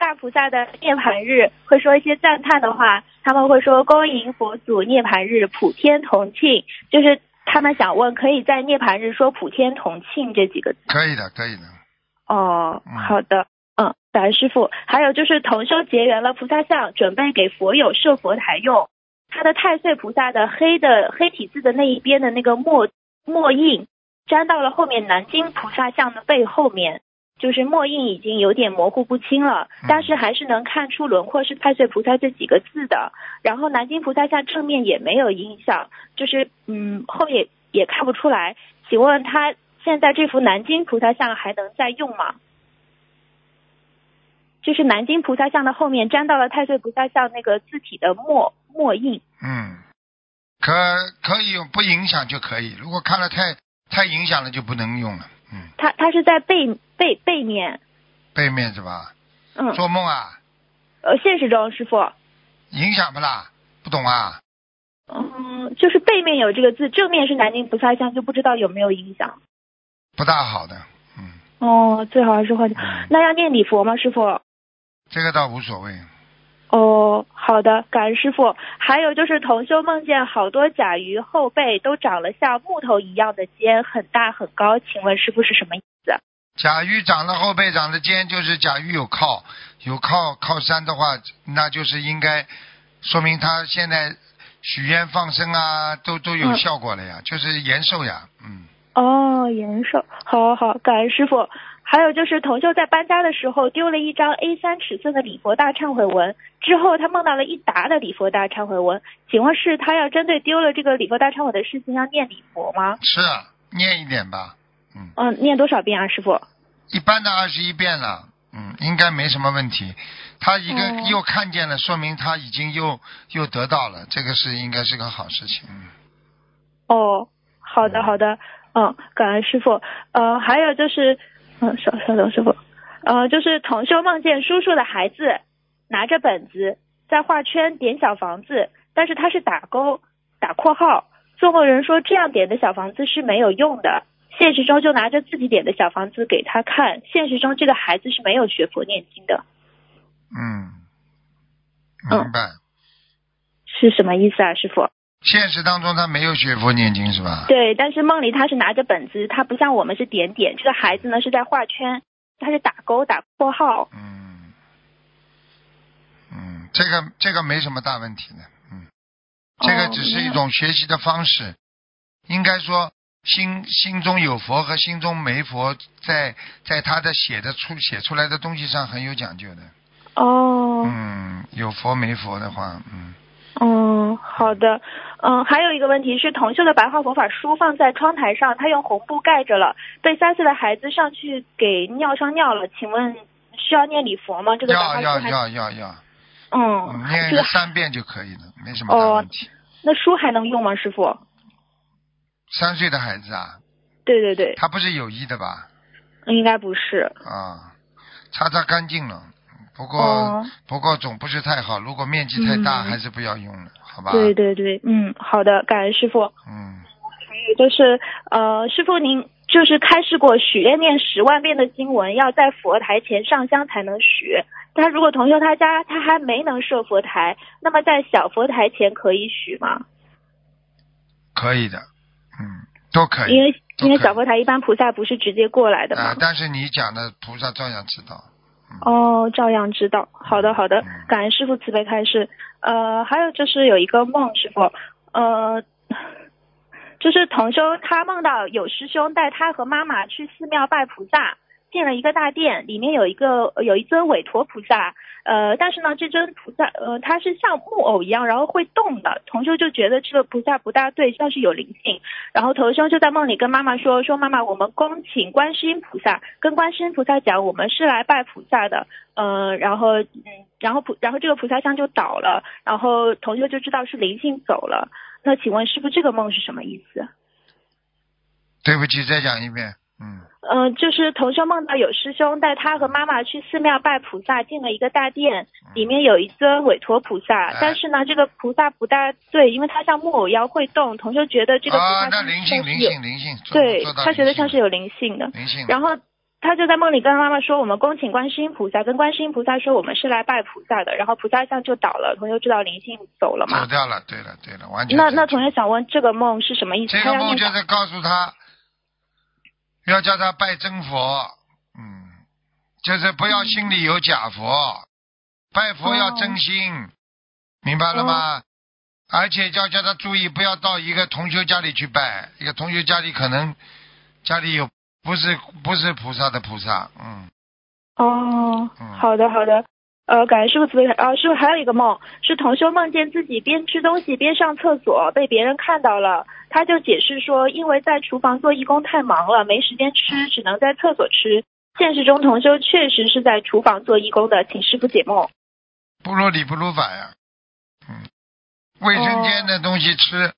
大菩萨的涅槃日会说一些赞叹的话，他们会说恭迎佛祖涅槃日普天同庆，就是他们想问，可以在涅槃日说普天同庆这几个字？可以的，可以的。哦，嗯好的，嗯，感恩师傅。还有就是同修结缘了菩萨像，准备给佛友设佛台用。他的太岁菩萨的黑的黑体字的那一边的那个墨墨印，粘到了后面南京菩萨像的背后面，就是墨印已经有点模糊不清了，嗯但是还是能看出轮廓是太岁菩萨这几个字的。然后南京菩萨像正面也没有影响，就是嗯后面也看不出来。请问他现在这幅南京菩萨像还能再用吗？就是南京菩萨像的后面粘到了太岁菩萨像那个字体的墨墨印。嗯，可可以用，不影响就可以。如果看了太太影响了，就不能用了。嗯，它它是在背背背面，背面是吧？嗯，做梦啊，呃，现实中师傅，影响不啦？不懂啊？嗯，就是背面有这个字，正面是南京菩萨像，就不知道有没有影响。不大好的。嗯，哦，最好还是换。嗯那要念礼佛吗，师傅？这个倒无所谓。哦，好的，感恩师傅。还有就是同修梦见好多甲鱼后背都长了像木头一样的尖，很大很高，请问师傅是什么意思？甲鱼长了后背长了尖，就是甲鱼有靠，有靠靠山的话，那就是应该说明他现在许愿放生啊，都都有嗯效果了呀，就是延寿呀，嗯。哦，延寿，好好好，感恩师傅。还有就是同修在搬家的时候丢了一张 A 三尺寸的礼佛大忏悔文，之后他梦到了一沓的礼佛大忏悔文，请问是他要针对丢了这个礼佛大忏悔的事情要念礼佛吗？是啊，念一点吧，嗯，嗯，念多少遍啊，师傅？一般的二十一遍了，嗯，应该没什么问题。他一个哦又看见了，说明他已经又又得到了，这个是应该是个好事情。嗯哦，好的好的，嗯，感恩师傅。呃，还有就是，嗯，稍稍等师傅，呃，就是同修梦见叔叔的孩子拿着本子在画圈点小房子，但是他是打勾打括号，做梦人说这样点的小房子是没有用的。现实中就拿着自己点的小房子给他看，现实中这个孩子是没有学佛念经的，嗯，嗯明白。是什么意思啊，师傅？现实当中他没有学佛念经是吧？对，但是梦里他是拿着本子，他不像我们是点点，这个孩子呢是在画圈，他是打勾打括号。嗯，嗯，这个这个没什么大问题的，嗯，这个哦只是一种学习的方式，应该说心心中有佛和心中没佛，在在他的写的出写出来的东西上很有讲究的，哦，嗯，有佛没佛的话，嗯，嗯，好的，嗯，还有一个问题是，同修的白话佛法书放在窗台上，他用红布盖着了，被三岁的孩子上去给尿上尿了，请问需要念礼佛吗？这个白要要要要要，嗯嗯，念三遍就可以了，没什么问题。那书还能用吗，师傅？三岁的孩子啊，对对对，他不是有意的吧？应该不是。啊，擦擦干净了。不过、哦不过总不是太好，如果面积太大，嗯还是不要用了，好吧？对对对，嗯，好的，感恩师傅。嗯，就是呃，师傅您就是开示过，许愿念十万遍的经文要在佛台前上香才能许。但如果同修他家他还没能设佛台，那么在小佛台前可以许吗？可以的，嗯，都可以。因为因为小佛台一般菩萨不是直接过来的啊、嘛。但是你讲的菩萨照样知道。哦，照样知道。好的，好的嗯，感恩师傅慈悲开示。呃，还有就是有一个梦，师傅，呃，就是同修他梦到有师兄带他和妈妈去寺庙拜菩萨，进了一个大殿，里面有一个有一尊韦陀菩萨，呃，但是呢，这尊菩萨呃，它是像木偶一样，然后会动的。同修就觉得这个菩萨不大对，像是有灵性。然后同修就在梦里跟妈妈说：“说妈妈，我们恭请观世音菩萨，跟观世音菩萨讲，我们是来拜菩萨的。”呃，然后嗯，然后菩然后这个菩萨像就倒了，然后同修就知道是灵性走了。那请问师傅，这个梦是什么意思？对不起，再讲一遍。嗯嗯、就是同修梦到有师兄带他和妈妈去寺庙拜菩萨，进了一个大殿，里面有一尊韦陀菩萨，哎但是呢，这个菩萨不大对，因为它像木偶一样会动，同修觉得这个菩啊，萨像那灵性灵性灵性，对他觉得像是有有灵性的。灵性，然后他就在梦里跟妈妈说：“我们恭请观世音菩萨。”跟观世音菩萨说：“我们是来拜菩萨的。”然后菩萨像就倒了，同学知道灵性走了走嘛？掉了，对了对了，完全那那同学想问，这个梦是什么意思？这个梦就是告诉他，要叫他拜真佛，嗯，就是不要心里有假佛，拜佛要真心，明白了吗？而且要叫他注意，不要到一个同学家里去拜，一个同学家里可能家里有不是不是菩萨的菩萨，嗯，哦嗯，好的好的。呃，感谢师傅慈悲。啊，师傅还有一个梦，是同修梦见自己边吃东西边上厕所，被别人看到了。他就解释说，因为在厨房做义工太忙了，没时间吃，只能在厕所吃。现实中，同修确实是在厨房做义工的，请师傅解梦。不如理不如法呀，嗯，卫生间的东西吃，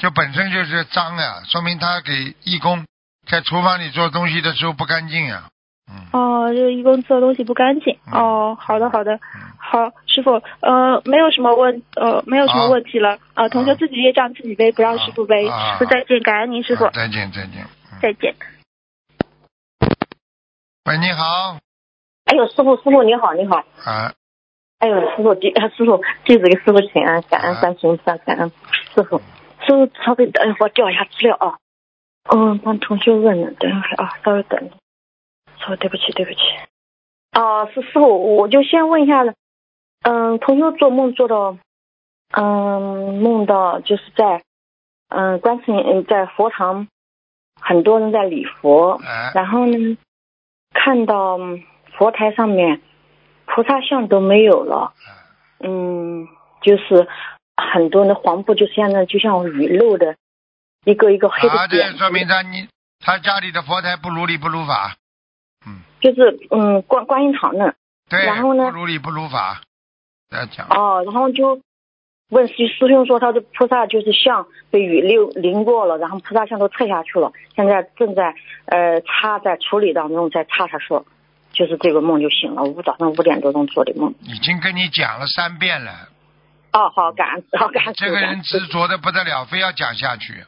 就本身就是脏呀，说明他给义工在厨房里做东西的时候不干净呀，哦，这个义工做东西不干净。嗯哦，好的好的，嗯好，师傅，呃，没有什么问，呃，没有什么问题了。呃，同学自己业障自己背，不让师傅背。啊师傅再见，感恩您，师傅啊，再见再见，嗯再见。喂，你好，哎呦，师傅，师傅你好，你好。啊，哎呦，师傅弟，呃 师傅弟子给师傅请安，感恩啊观世音菩萨，感恩师傅。师傅稍微等一会儿，调一下资料啊。嗯，帮同学问呢，等一会儿啊，稍微等。师傅，对不起，对不起。哦、是师傅，我就先问一下，嗯，同学做梦做到，嗯，梦到就是在，嗯，观世音嗯在佛堂，很多人在礼佛，哎，然后呢，看到嗯佛台上面菩萨像都没有了，嗯，就是很多的黄布，就现在就像雨漏的一个一个黑啊，这的，说明他你他家里的佛台不如理不如法，嗯，就是嗯观观音堂那对，然后呢不如理不如法，不要讲，哦，然后就问师师兄说他的菩萨就是像被雨淋淋过了，然后菩萨像都撤下去了，现在正在呃擦在处理当中，在擦他说。就是这个梦就醒了，我早上五点多钟做的梦。已经跟你讲了三遍了，哦，好，感恩，好感恩。这个人执着的不得了，非要讲下去。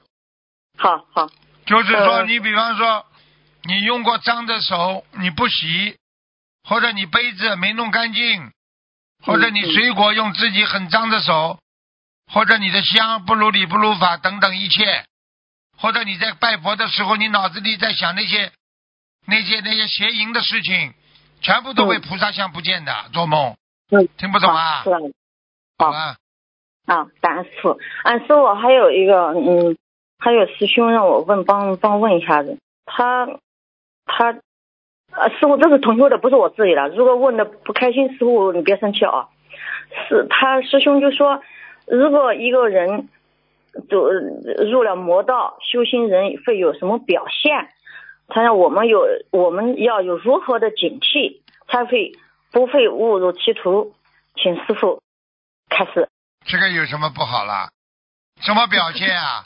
好好，就是说，呃你比方说，你用过脏的手你不洗，或者你杯子没弄干净，或者你水果用自己很脏的手，或者你的香不如理不如法等等一切，或者你在拜佛的时候，你脑子里在想那些那些那些邪淫的事情，全部都被菩萨像不见的，做梦，嗯，听不懂啊？好啊，啊，感恩师傅。啊，师傅还有一个，嗯，还有师兄让我问，帮帮问一下子，他他，呃，师傅这是同修的，不是我自己的。如果问的不开心，师傅你别生气啊。是他师兄就说，如果一个人走入了魔道，修行人会有什么表现？他让我们有我们要有如何的警惕，才会不会误入歧途？请师傅开始。这个有什么不好啦？什么表现啊？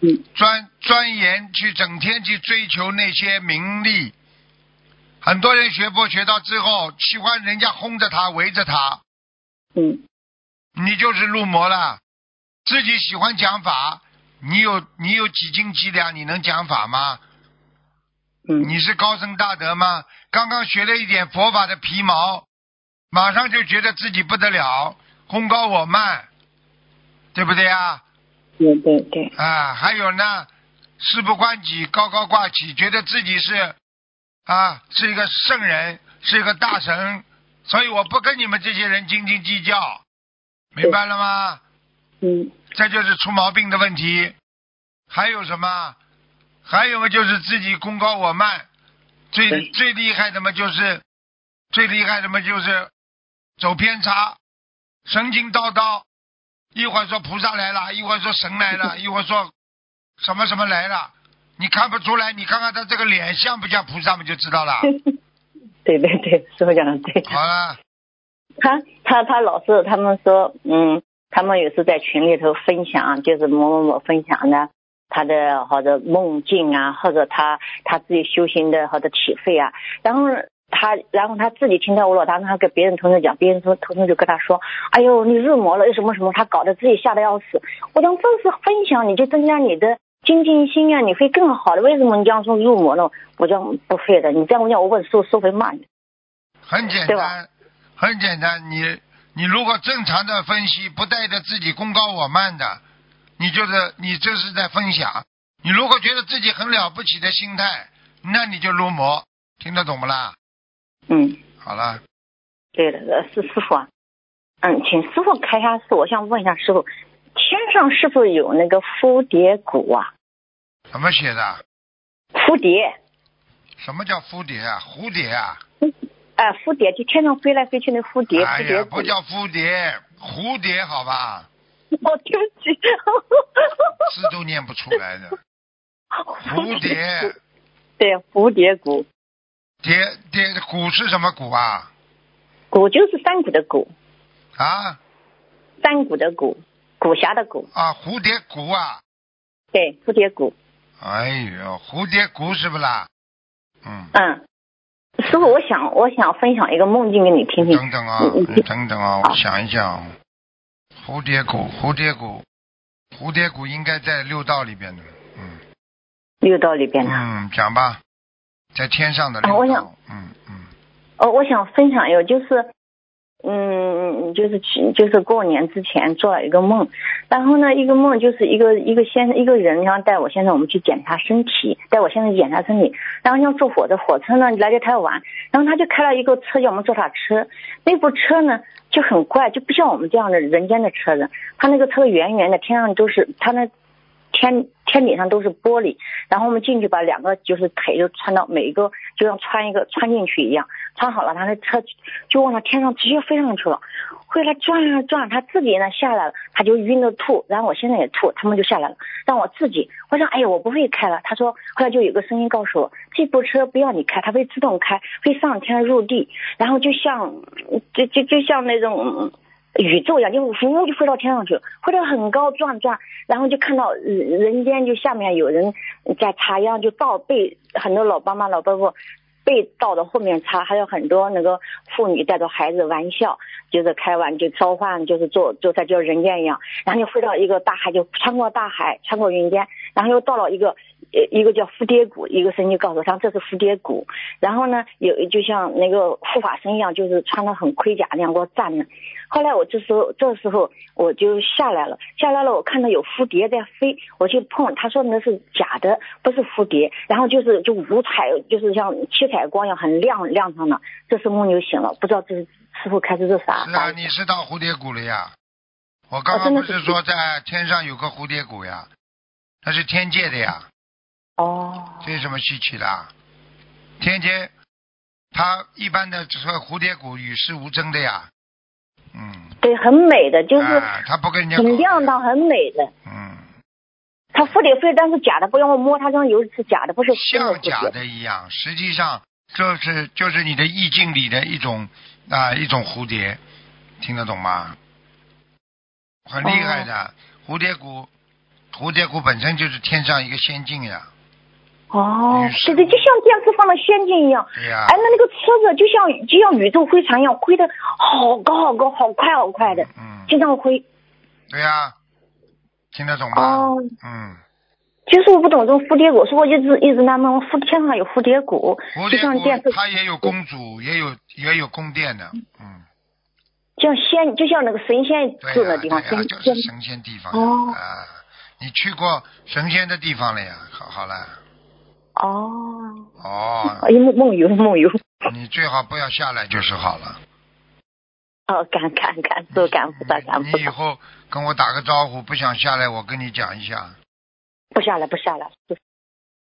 嗯，钻钻研去，整天去追求那些名利。很多人学佛学到之后，喜欢人家轰着他，围着他，嗯你就是入魔了。自己喜欢讲法，你有你有几斤几两，你能讲法吗？嗯你是高僧大德吗？刚刚学了一点佛法的皮毛，马上就觉得自己不得了，功高我慢，对不对啊？对对对，啊，还有呢，事不关己，高高挂起，觉得自己是啊是一个圣人，是一个大神，所以我不跟你们这些人斤斤计较，明白了吗？嗯这就是出毛病的问题。还有什么？还有个，就是自己功高我慢，最最厉害的嘛就是最厉害的嘛就是走偏差，神经叨叨，一会儿说菩萨来了，一会儿说神来了，一会儿说什么什么来了，你看不出来？你看看他这个脸像不像菩萨不，就知道了。对对对，师傅讲的对。好了，他他他老是他们说，嗯，他们有时在群里头分享，就是某某某分享的，他的或者梦境啊，或者他他自己修行的或者体会啊，然后他然后他自己听到我老大他跟别人同学讲，别人同同学就跟他说，哎呦你入魔了又什么什么，他搞得自己吓得要死。我讲这是分享，你就增加你的精进心啊，你会更好的。为什么你这样说入魔了？我讲不会的，你这样我讲我问师傅，师傅会骂你。很简单，很简单。你你如果正常的分析，不带着自己功高我慢的，你就是你这是在分享。你如果觉得自己很了不起的心态，那你就入魔，听得懂不啦？嗯，好了，对了，呃是师傅啊。嗯，请师傅开一下示，我想问一下师傅，天上是否有那个蝴蝶谷啊？怎么写的？蝴蝶，什么叫蝴蝶啊？蝴蝶啊？哎、蝴蝶就天上飞来飞去那蝴蝶，哎。呀，不叫蝴蝶，蝴蝶好吧？哦，对不起。字都念不出来的。蝴蝶，对，蝴蝶谷，蝶蝶谷是什么谷啊？谷就是山谷的谷，啊山谷的谷，谷侠的谷，啊，蝴蝶谷啊！对，蝴蝶谷。哎呦，蝴蝶谷是不啦？嗯，嗯，师傅，我想我想分享一个梦境给你听听。等等啊，等等啊，我想一想。蝴蝶谷，蝴蝶谷，蝴蝶谷应该在六道里边的。嗯六道里边的。嗯，讲吧，在天上的我想嗯嗯。哦，我想分享一个，就是，嗯，就是去，就是过年之前做了一个梦，然后呢，一个梦就是一个一个先一个人，然后带我先生我们去检查身体，带我先生检查身体，然后要坐火车，火车呢来的太晚，然后他就开了一个车叫我们坐他车，那部车呢就很怪，就不像我们这样的人间的车子，他那个车圆圆的，天上都是他那。天天顶上都是玻璃，然后我们进去把两个就是腿就穿到每一个就像穿一个穿进去一样，穿好了，他的车就往那天上直接飞上去了，后来转啊转，他自己呢下来了，他就晕的吐，然后我现在也吐，他们就下来了，让我自己，我说哎呀我不会开了，他说后来就有个声音告诉我，这部车不要你开，它会自动开，会上天入地，然后就像就就就像那种。宇宙一样，就呜就飞到天上去了，飞到很高转转，然后就看到呃人间就下面有人在插秧，就倒背很多老爸妈老伯伯被倒到后面插，还有很多那个妇女带着孩子玩笑，就是开玩就召唤，就是做就在就人间一样，然后就飞到一个大海，就穿过大海，穿过云间，然后又到了一个一个叫蝴蝶谷，一个神就告诉他这是蝴蝶谷，然后呢有就像那个护法神一样，就是穿的很盔甲那样给我站着。后来我这时候这时候我就下来了，下来了，我看到有蝴蝶在飞，我去碰，他说那是假的，不是蝴蝶，然后就是就五彩，就是像七彩光一样很亮亮堂的，这时梦就醒了，不知道这是师傅开始是啥？是啊，你是到蝴蝶谷了呀？我刚刚不是说在天上有个蝴蝶谷呀？那是天界的呀，哦这有什么稀奇的？天天，它一般的这个蝴蝶谷与世无争的呀。嗯，对，很美的，就是啊，它不跟人家搞很亮堂，很美的。嗯，它蝴蝶飞，但是假的，不让我摸它，这样有是假的，不是像假。的一样，实际上就是就是你的意境里的一种啊一种蝴蝶，听得懂吗？很厉害的、蝴蝶谷，蝴蝶谷本身就是天上一个仙境呀，哦，是对对，就像电视放的仙境一样。对呀、哎，那那个车子就像就像宇宙飞船一样，飞的好高好高，好快好快的，嗯，经常飞。对呀、听得懂吗？哦，嗯，其实我不懂这种蝴蝶谷，所以我一直一直纳闷，蝴天上有蝴蝶谷，就像电视，它也有公主，也有也有宫殿的，嗯，像仙，就像那个神仙、住的地方，神仙。地方哦。啊，你去过神仙的地方了呀？好好了，哦，哦，哎呀梦梦游梦游，你最好不要下来就是好了。哦，感感感都感菩萨感菩萨，你以后跟我打个招呼，不想下来，我跟你讲一下，不下来不下来，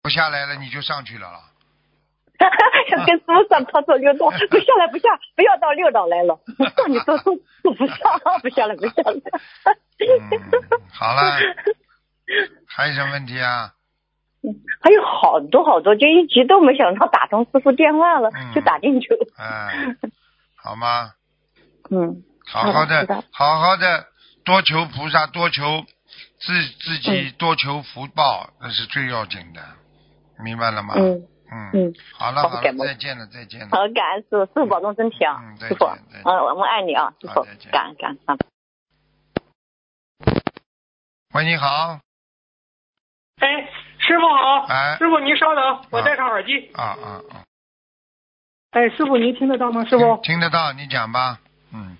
不下来了你就上去了。了。想跟师傅上跑走六道，不下来不下，不要到六道来了，上你都都不上，不下来不下来。嗯，好了，还有什么问题啊？还有好多好多，就一直都没想到打通师傅电话了，嗯。就打进去了。嗯，好吗？嗯，好好的，好好的，多求菩萨，多求自自己多求福报，那是最要紧的，明白了吗？嗯嗯嗯，好了好了，再见了再见了。好，感恩师傅，师傅保重身体啊，嗯再师傅，嗯，我们爱你啊，师傅。好再见，感恩感恩啊。喂，你好，哎，师傅好，哎师傅您稍等，我戴上耳机。啊啊啊，哎，师傅您听得到吗？师傅，听得到，你讲吧。嗯，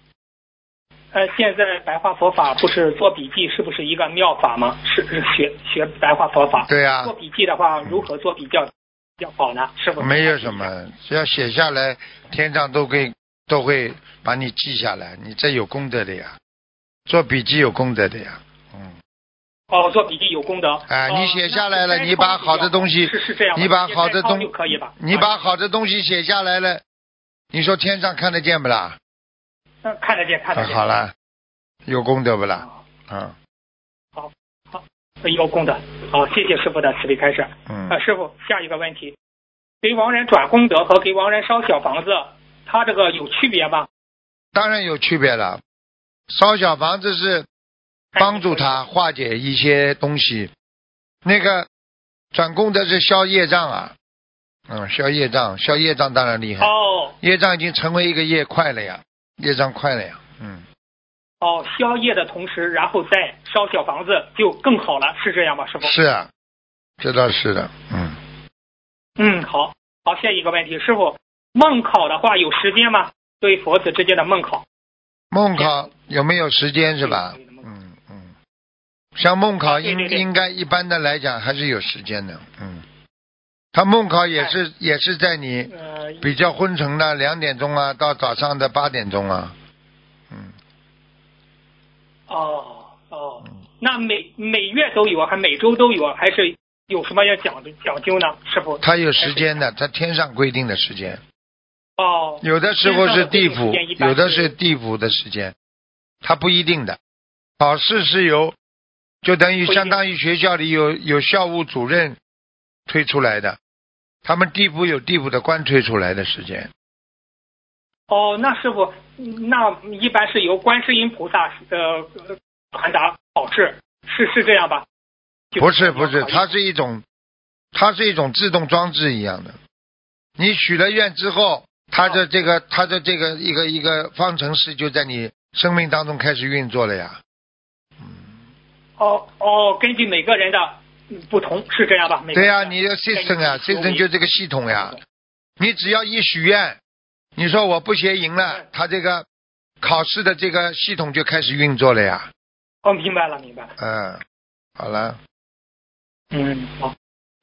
呃，现在白话佛法不是做笔记，是不是一个妙法吗？是是学学白话佛法。对呀做笔记的话，如何做比较比较好呢？师傅，没有什么，只要写下来，天上都会都会把你记下来，你这有功德的呀，做笔记有功德的呀。嗯，哦，做笔记有功德。哎，呃你写下来了，那你把好的东西是是这样，你把好的东西可以吧？你把好的东西写下来了，你说天上看得见不啦？呃看得见看得啊，见。好了，有功德不啦？嗯。好，好有功德。好，谢谢师傅的慈悲开示。嗯呃，师傅，下一个问题，给亡人转功德和给亡人烧小房子，它这个有区别吗？当然有区别了。烧小房子是帮助他化解一些东西，那个转功德是消业障啊，嗯，消业障，消业障当然厉害，哦。业障已经成为一个业块了呀，业障快了呀，嗯，哦，消业的同时，然后再烧小房子就更好了，是这样吗，师傅？是啊，这倒是的，嗯，嗯，好，好，下一个问题，师傅，梦考的话有时间吗？对佛子之间的梦考。梦考有没有时间是吧？像梦考应应该一般的来讲还是有时间的，嗯，他梦考也是也是在你呃，比较昏沉的两点钟啊，到早上的八点钟啊，嗯，哦哦，那每每月都有，还每周都有，还是有什么要讲的讲究呢？师傅？他有时间的，他天上规定的时间，哦，有的时候是地府有的是地府的时间，他不一定的。考试是由就等于相当于学校里有有校务主任推出来的，他们地府有地府的官推出来的时间。哦，那师傅，那一般是由观世音菩萨呃呃传达考试，是是这样吧？不是不是，它是一种，它是一种自动装置一样的。你许了愿之后，它的这个它的这个一个一个方程式就在你生命当中开始运作了呀。哦哦，根据每个人的嗯不同是这样吧？对呀、你的 system 啊，system 就这个系统呀。你只要一许愿，你说我不学赢了，他这个考试的这个系统就开始运作了呀。哦，明白了明白了。嗯，好了，嗯，好，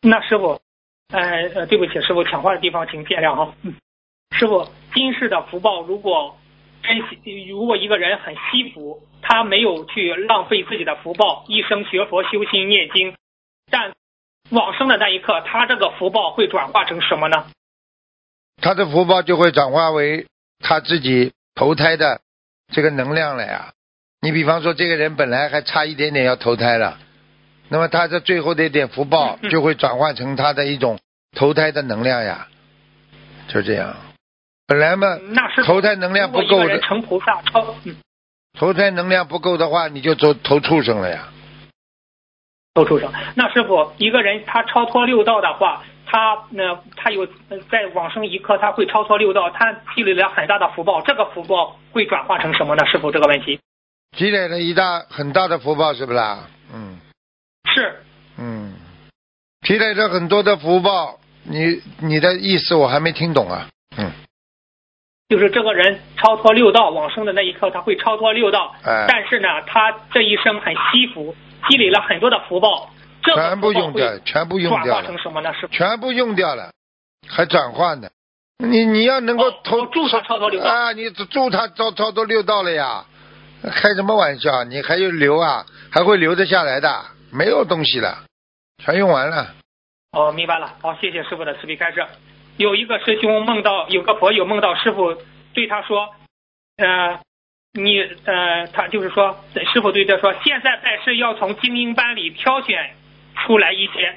那师傅，呃呃，对不起，师傅抢话的地方请见谅哈。嗯，师傅，今世的福报如果珍惜，如果一个人很惜福，他没有去浪费自己的福报，一生学佛修心念经，但往生的那一刻，他这个福报会转化成什么呢？他的福报就会转化为他自己投胎的这个能量了呀。你比方说，这个人本来还差一点点要投胎了，那么他这最后的一点福报就会转化成他的一种投胎的能量呀，就这样。本来嘛，那是投胎能量不够的成菩萨超，嗯，投胎能量不够的话，你就投投畜生了呀。投畜生。那师傅，一个人他超脱六道的话，他呢，他有呃在往生一刻，他会超脱六道，他积累了很大的福报，这个福报会转化成什么呢？师傅，这个问题积累了一大很大的福报，是不是啦？嗯是嗯，积累了很多的福报，你你的意思我还没听懂啊。嗯，就是这个人超脱六道往生的那一刻，他会超脱六道，哎但是呢，他这一生很惜福，积累了很多的福报，这个全部用掉，全部用掉转化掉。成什么呢？是？全部用掉了，还转换呢。你你要能够投、哦助他超脱六道啊，你助他超超脱六道了呀？开什么玩笑？你还有留啊？还会留得下来的？没有东西了，全用完了。哦，明白了。好，谢谢师傅的慈悲开示。有一个师兄梦到，有个佛友梦到师傅对他说，呃，你呃，他就是说，师傅对他说，现在拜师要从精英班里挑选出来一些，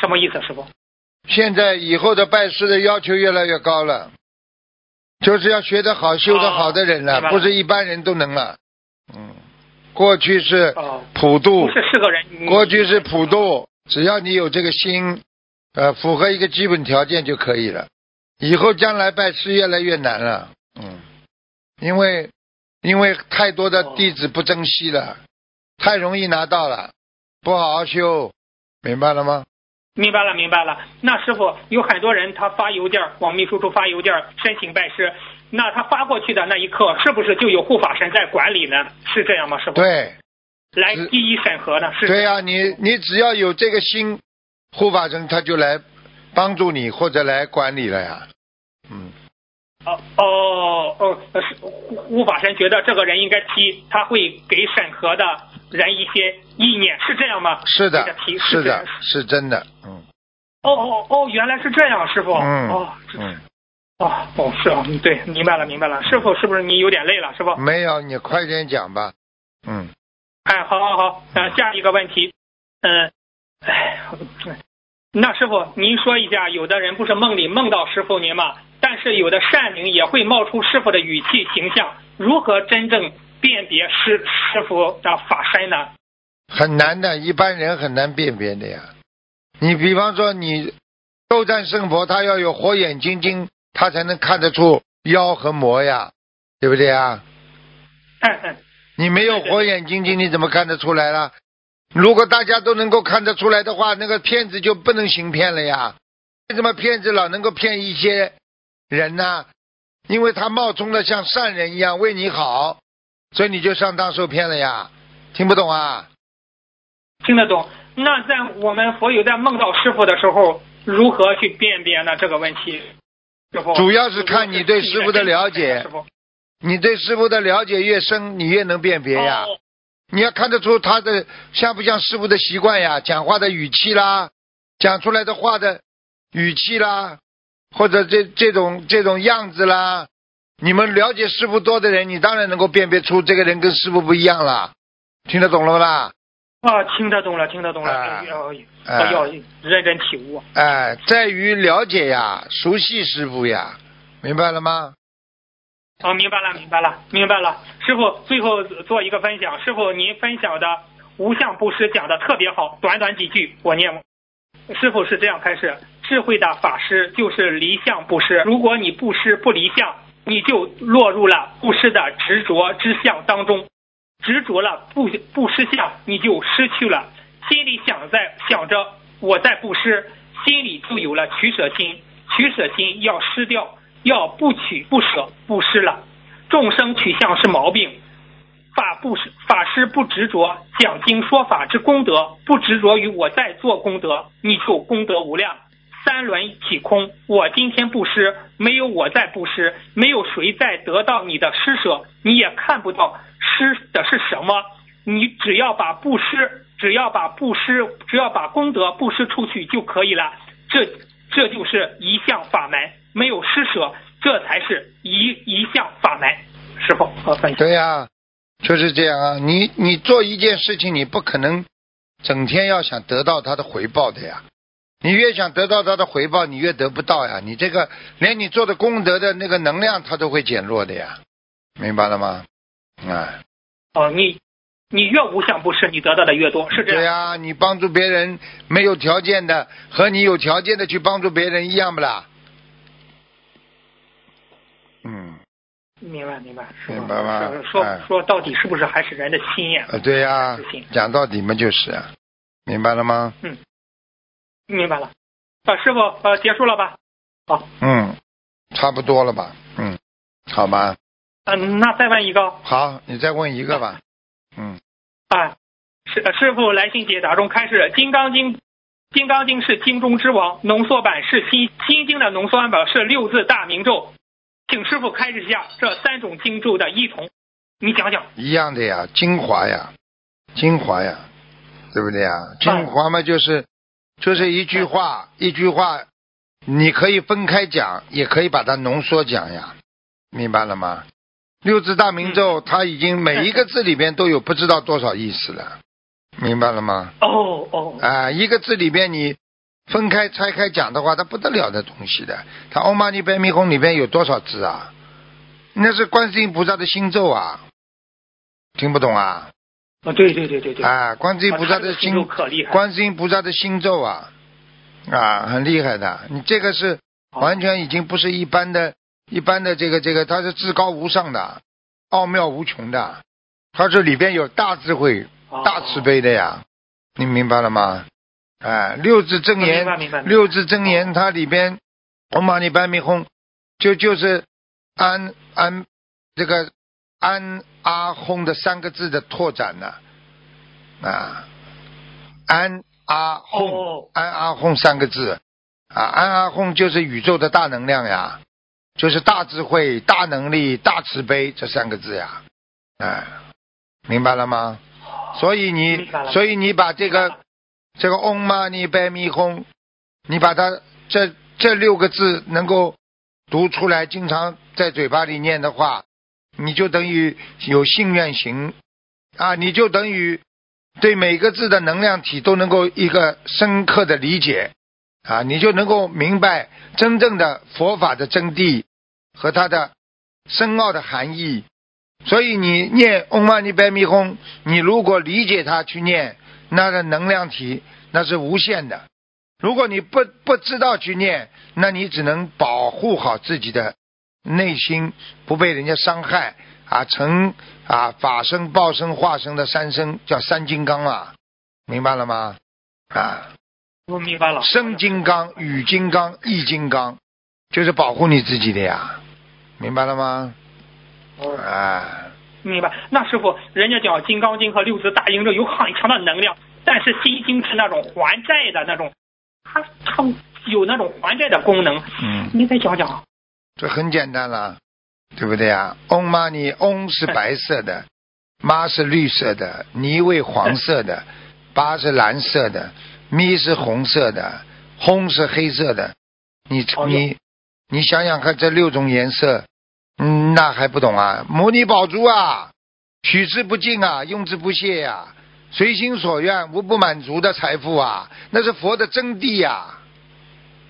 什么意思，师傅？现在以后的拜师的要求越来越高了，就是要学得好、修得好的人了，不是一般人都能了。嗯，过去是哦普渡不，是是个人。过去是普渡，只要你有这个心，呃，符合一个基本条件就可以了。以后将来拜师越来越难了，嗯，因为因为太多的弟子不珍惜了，太容易拿到了，不好好修，明白了吗？明白了，明白了。那师傅有很多人他发邮件往秘书处发邮件申请拜师，那他发过去的那一刻，是不是就有护法神在管理呢？是这样吗，师傅？，对，来是第一审核呢？是对呀、你你只要有这个心，护法神他就来帮助你或者来管理了呀，嗯。哦哦哦，呃是护护法神觉得这个人应该批，他会给审核的人一些意念，是这样吗？是的是的，是真的，嗯哦哦哦，原来是这样，师傅。嗯哦，嗯，哦哦是啊，嗯对，明白了明白了。师傅是不是你有点累了，师傅？没有，你快点讲吧，嗯，哎，好好好，呃，下一个问题，嗯、哎，嗯那师傅您说一下，有的人不是梦里梦到师傅您吗？但是有的善灵也会冒出师傅的语气形象，如何真正辨别师师傅的法身呢？很难的，一般人很难辨别的呀。你比方说，你斗战胜佛，他要有火眼金睛，他才能看得出妖和魔呀，对不对啊？嗯嗯，你没有火眼金睛，你怎么看得出来了？如果大家都能够看得出来的话，那个骗子就不能行骗了呀。为什么骗子老能够骗一些人呢？因为他冒充的像善人一样为你好，所以你就上当受骗了呀。听不懂啊？听得懂。那在我们佛友在梦到师傅的时候，如何去辨别呢？这个问题，师傅主要是看你对师傅的了解师傅你对师傅的了解越深，你越能辨别呀。哦你要看得出他的像不像师傅的习惯呀，讲话的语气啦，讲出来的话的语气啦，或者这这种这种样子啦。你们了解师傅多的人，你当然能够辨别出这个人跟师傅不一样啦。听得懂了不啦？啊，听得懂了，听得懂了，哎要哎要认真体悟。哎，在于了解呀，熟悉师傅呀，明白了吗？哦，明白了，明白了，明白了。师傅，最后做一个分享。师傅，您分享的无相布施讲的特别好，短短几句我念。师傅是这样开始：智慧的法师就是离相布施。如果你布施不离相，你就落入了布施的执着之相当中，执着了布布施相，你就失去了。心里想在想着我在布施，心里就有了取舍心，取舍心要失掉。要不取不舍不施了，众生取向是毛病。法不施法师不执着讲经说法之功德，不执着于我在做功德，你就功德无量。三轮体空，我今天布施，没有我在布施，没有谁在得到你的施舍，你也看不到施的是什么。你只要把布施，只要把布施，只要把功德布施出去就可以了。这这就是一项法门。没有施舍，这才是一一项法门。师傅，好分享。对呀、就是这样啊。你你做一件事情，你不可能整天要想得到他的回报的呀。你越想得到他的回报，你越得不到呀。你这个连你做的功德的那个能量，它都会减弱的呀。明白了吗？啊，哦，你你越无相布施，你得到的越多，是这样。对呀、你帮助别人没有条件的，和你有条件的去帮助别人一样不啦？嗯，明白明白，明白吗说哎说到底是不是还是人的心呀？呃，对呀、讲到底嘛就是啊，明白了吗？嗯明白了。啊，师傅，呃，结束了吧？好，嗯，差不多了吧？嗯，好吧，嗯、那再问一个好，你再问一个吧。嗯，啊，师呃师傅来信解答中开始，《金刚经》。《金刚经》是经中之王，浓缩版是心心经的浓缩版是六字大明咒，请师傅开示一下这三种经咒的异同，你讲讲。一样的呀，精华呀，精华呀，对不对呀？精华嘛，就是就是一句话，一句话，你可以分开讲，也可以把它浓缩讲呀，明白了吗？六字大明咒，它已经每一个字里边都有不知道多少意思了，明白了吗？哦哦，啊，一个字里边你分开拆开讲的话，它不得了的东西的。它欧玛尼白密空里边有多少字啊？那是观世音菩萨的心咒啊，听不懂啊？啊，对对对对对。啊，观世音菩萨的心观世音菩萨的心咒啊，啊，很厉害的。你这个是完全已经不是一般的、一般的这个这个，它是至高无上的，奥妙无穷的，它这里边有大智慧、哦大慈悲的呀，你明白了吗？哎，六字真言六字真言它里边，om mani padme hum，就就是安安这个安阿吽的三个字的拓展呢、啊，安阿吽，哦。安阿吽三个字啊，安阿吽就是宇宙的大能量呀，就是大智慧、大能力、大慈悲这三个字呀，哎，明白了吗？所以你所以你把这个这个 Om Mani Padme Hum，你把它这这六个字能够读出来，经常在嘴巴里念的话，你就等于有信愿行啊，你就等于对每个字的能量体都能够一个深刻的理解啊，你就能够明白真正的佛法的真谛和它的深奥的含义。所以你念 Om Mani Padme Hum，你如果理解它去念，那个能量体那是无限的。如果你不不知道去念，那你只能保护好自己的内心，不被人家伤害啊，成啊法身、报身、化身的三身，叫三金刚啊，明白了吗？啊，我明白了。生金刚、雨金刚、意金刚，就是保护你自己的呀，明白了吗？哦啊，明白。那师傅，人家讲《金刚经》和六字大经咒有很强的能量，但是心经是那种还债的那种，它它有那种还债的功能。嗯，你再讲讲。这很简单了，对不对啊？嗡嘛你嗡是白色的，妈是绿色的，尼为黄色的，巴是蓝色的，咪是红色的，轰是黑色的。你哦你你想想看，这六种颜色，嗯，那还不懂啊？摩尼宝珠啊，取之不尽啊，用之不懈呀、随心所愿，无不满足的财富啊，那是佛的真谛呀、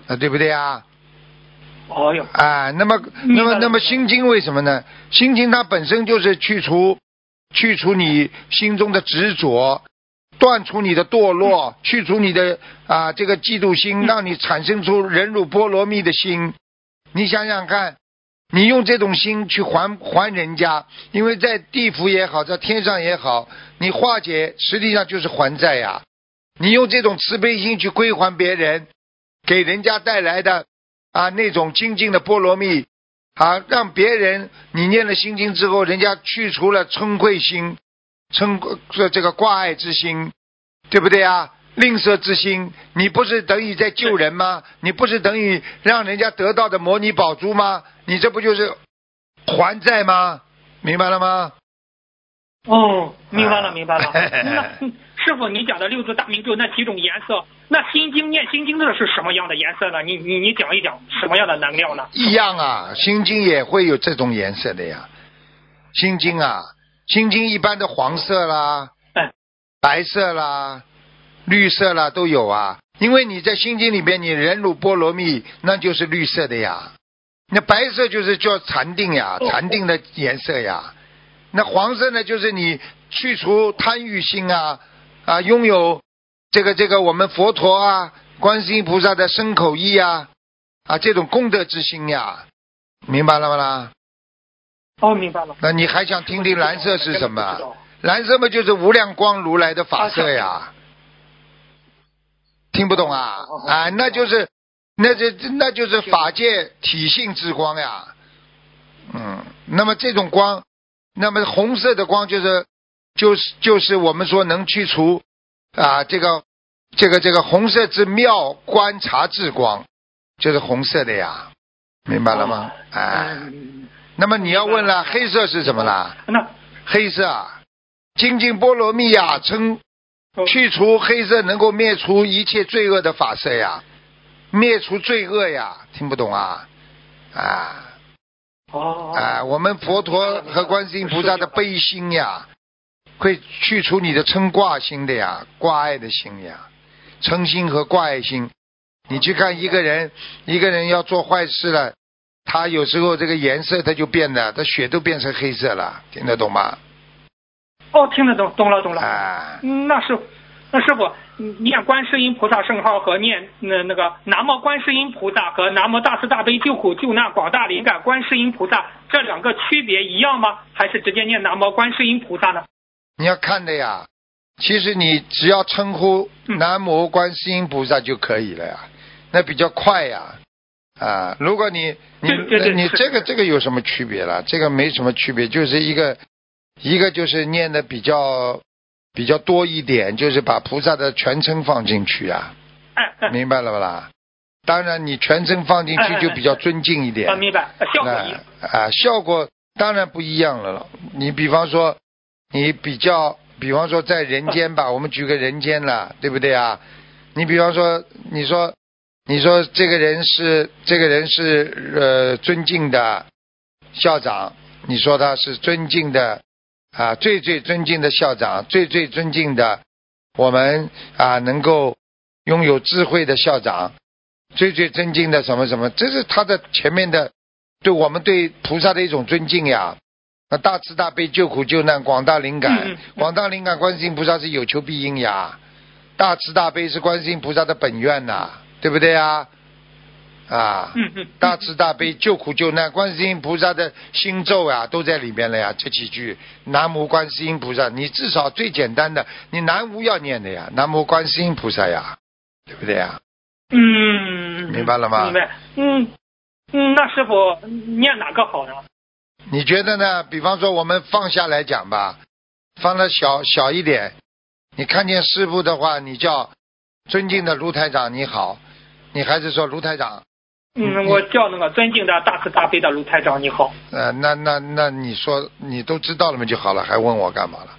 啊，对不对啊？哦哟，啊，那么，那么，那么心经为什么呢？心经它本身就是去除，去除你心中的执着，断除你的堕落，去除你的啊这个嫉妒心，让你产生出忍辱波罗蜜的心。你想想看，你用这种心去还还人家，因为在地府也好，在天上也好，你化解实际上就是还债呀。你用这种慈悲心去归还别人，给人家带来的啊那种精进的波罗蜜啊，让别人你念了心经之后，人家去除了嗔恚心、嗔这这个挂碍之心，对不对啊？吝啬之心，你不是等于在救人吗？你不是等于让人家得到的摩尼宝珠吗？你这不就是还债吗？明白了吗？哦，明白了，啊明白了。那师傅，你讲的六字大明咒那几种颜色，那心经念心经的是什么样的颜色呢？你你你讲一讲什么样的能量呢？一样啊，心经也会有这种颜色的呀。心经啊，心经一般的黄色啦、哎白色啦、绿色啦都有啊。因为你在心经里边，你忍辱波罗蜜，那就是绿色的呀。那白色就是叫禅定呀，哦禅定的颜色呀。那黄色呢，就是你去除贪欲心啊啊，拥有这个这个我们佛陀啊、观世音菩萨的身口意啊啊这种功德之心呀，明白了吗啦？哦，明白了。那你还想听听蓝色是什么？蓝色嘛，就是无量光如来的法色呀。听不懂啊？啊，那就是，那这那就是法界体性之光呀。嗯，那么这种光，那么红色的光就是就是就是我们说能去除啊这个这个这个红色之妙观察之光，就是红色的呀，明白了吗？哎。嗯，那么你要问了，黑色是什么啦？那黑色啊，精进波罗蜜呀，称哦去除黑色能够灭除一切罪恶的法色呀，灭除罪恶呀，听不懂啊？啊哦啊，我们佛陀和观世音菩萨的悲心呀，会去除你的嗔挂心的呀，挂碍的心呀，嗔心和挂碍心。你去看一个人，一个人要做坏事了，他有时候这个颜色他就变了，他血都变成黑色了，听得懂吗？哦，听得懂，懂了，懂了。啊，嗯，那师傅，那师傅，嗯念观世音菩萨圣号和念那那个南无观世音菩萨和南无大慈大悲救苦救难广大灵感观世音菩萨这两个区别一样吗？还是直接念南无观世音菩萨呢？你要看的呀。其实你只要称呼嗯南无观世音菩萨就可以了呀，那比较快呀。啊，如果你你你这个这个有什么区别了？这个没什么区别，就是一个一个就是念的比较比较多一点，就是把菩萨的全称放进去啊，明白了吧啦？当然，你全称放进去就比较尊敬一点。啊，明白，效果一。啊啊，效果当然不一样了了。你比方说，你比较，比方说在人间吧，我们举个人间了，对不对啊？你比方说，你说，你说这个人是这个人是呃尊敬的校长，你说他是尊敬的啊，最最尊敬的校长，最最尊敬的我们啊能够拥有智慧的校长，最最尊敬的什么什么，这是他的前面的对我们对菩萨的一种尊敬呀。那大慈大悲救苦救难广大灵感，广大灵感观世音菩萨是有求必应呀，大慈大悲是观世音菩萨的本愿呐，对不对呀？啊，嗯嗯，大慈大悲救苦救难，观世音菩萨的心咒啊，都在里面了呀。这几句南无观世音菩萨，你至少最简单的，你南无要念的呀，南无观世音菩萨呀，对不对呀？嗯，明白了吗明白。嗯嗯，那师傅念哪个好呢？你觉得呢？比方说我们放下来讲吧，放的小小一点。你看见师傅的话，你叫尊敬的卢台长你好，你还是说卢台长？嗯，我叫那个尊敬的大慈大悲的卢台长，你好。呃，那那那你说你都知道了嘛就好了，还问我干嘛了？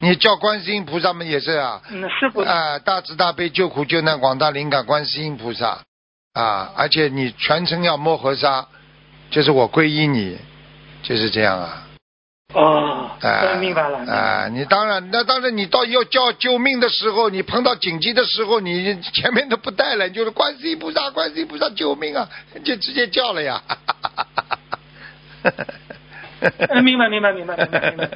你叫观世音菩萨嘛也是啊，嗯，师傅，啊，大慈大悲救苦救难广大灵感观世音菩萨啊，而且你全程要摸河沙，就是我皈依你，就是这样啊。哦，啊，明白了。啊，你当然，那当然，你到要叫救命的时候，你碰到紧急的时候，你前面都不带了，你就是观世音菩萨，观世音菩萨救命啊，就直接叫了呀。嗯，明白明白明白明白明白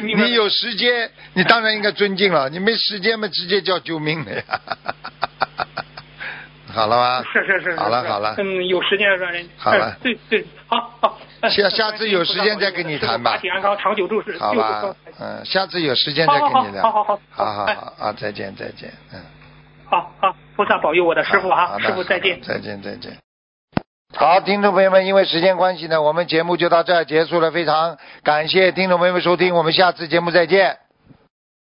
明白。你有时间，你当然应该尊敬了；你没时间嘛，直接叫救命的呀。好了吗？是是是。是好了好了嗯，有时间让人。好了嗯对对，好好。下下次有时间再跟你谈吧身体安康，长久住世。好吧，嗯，下次有时间再跟你聊。好好好好好好啊，再见再见，嗯。好好，菩萨保佑我的师傅哈，好的师傅再见。再见，再见。好，听众朋友们，因为时间关系呢，我们节目就到这儿结束了。非常感谢听众朋友们收听，我们下次节目再见。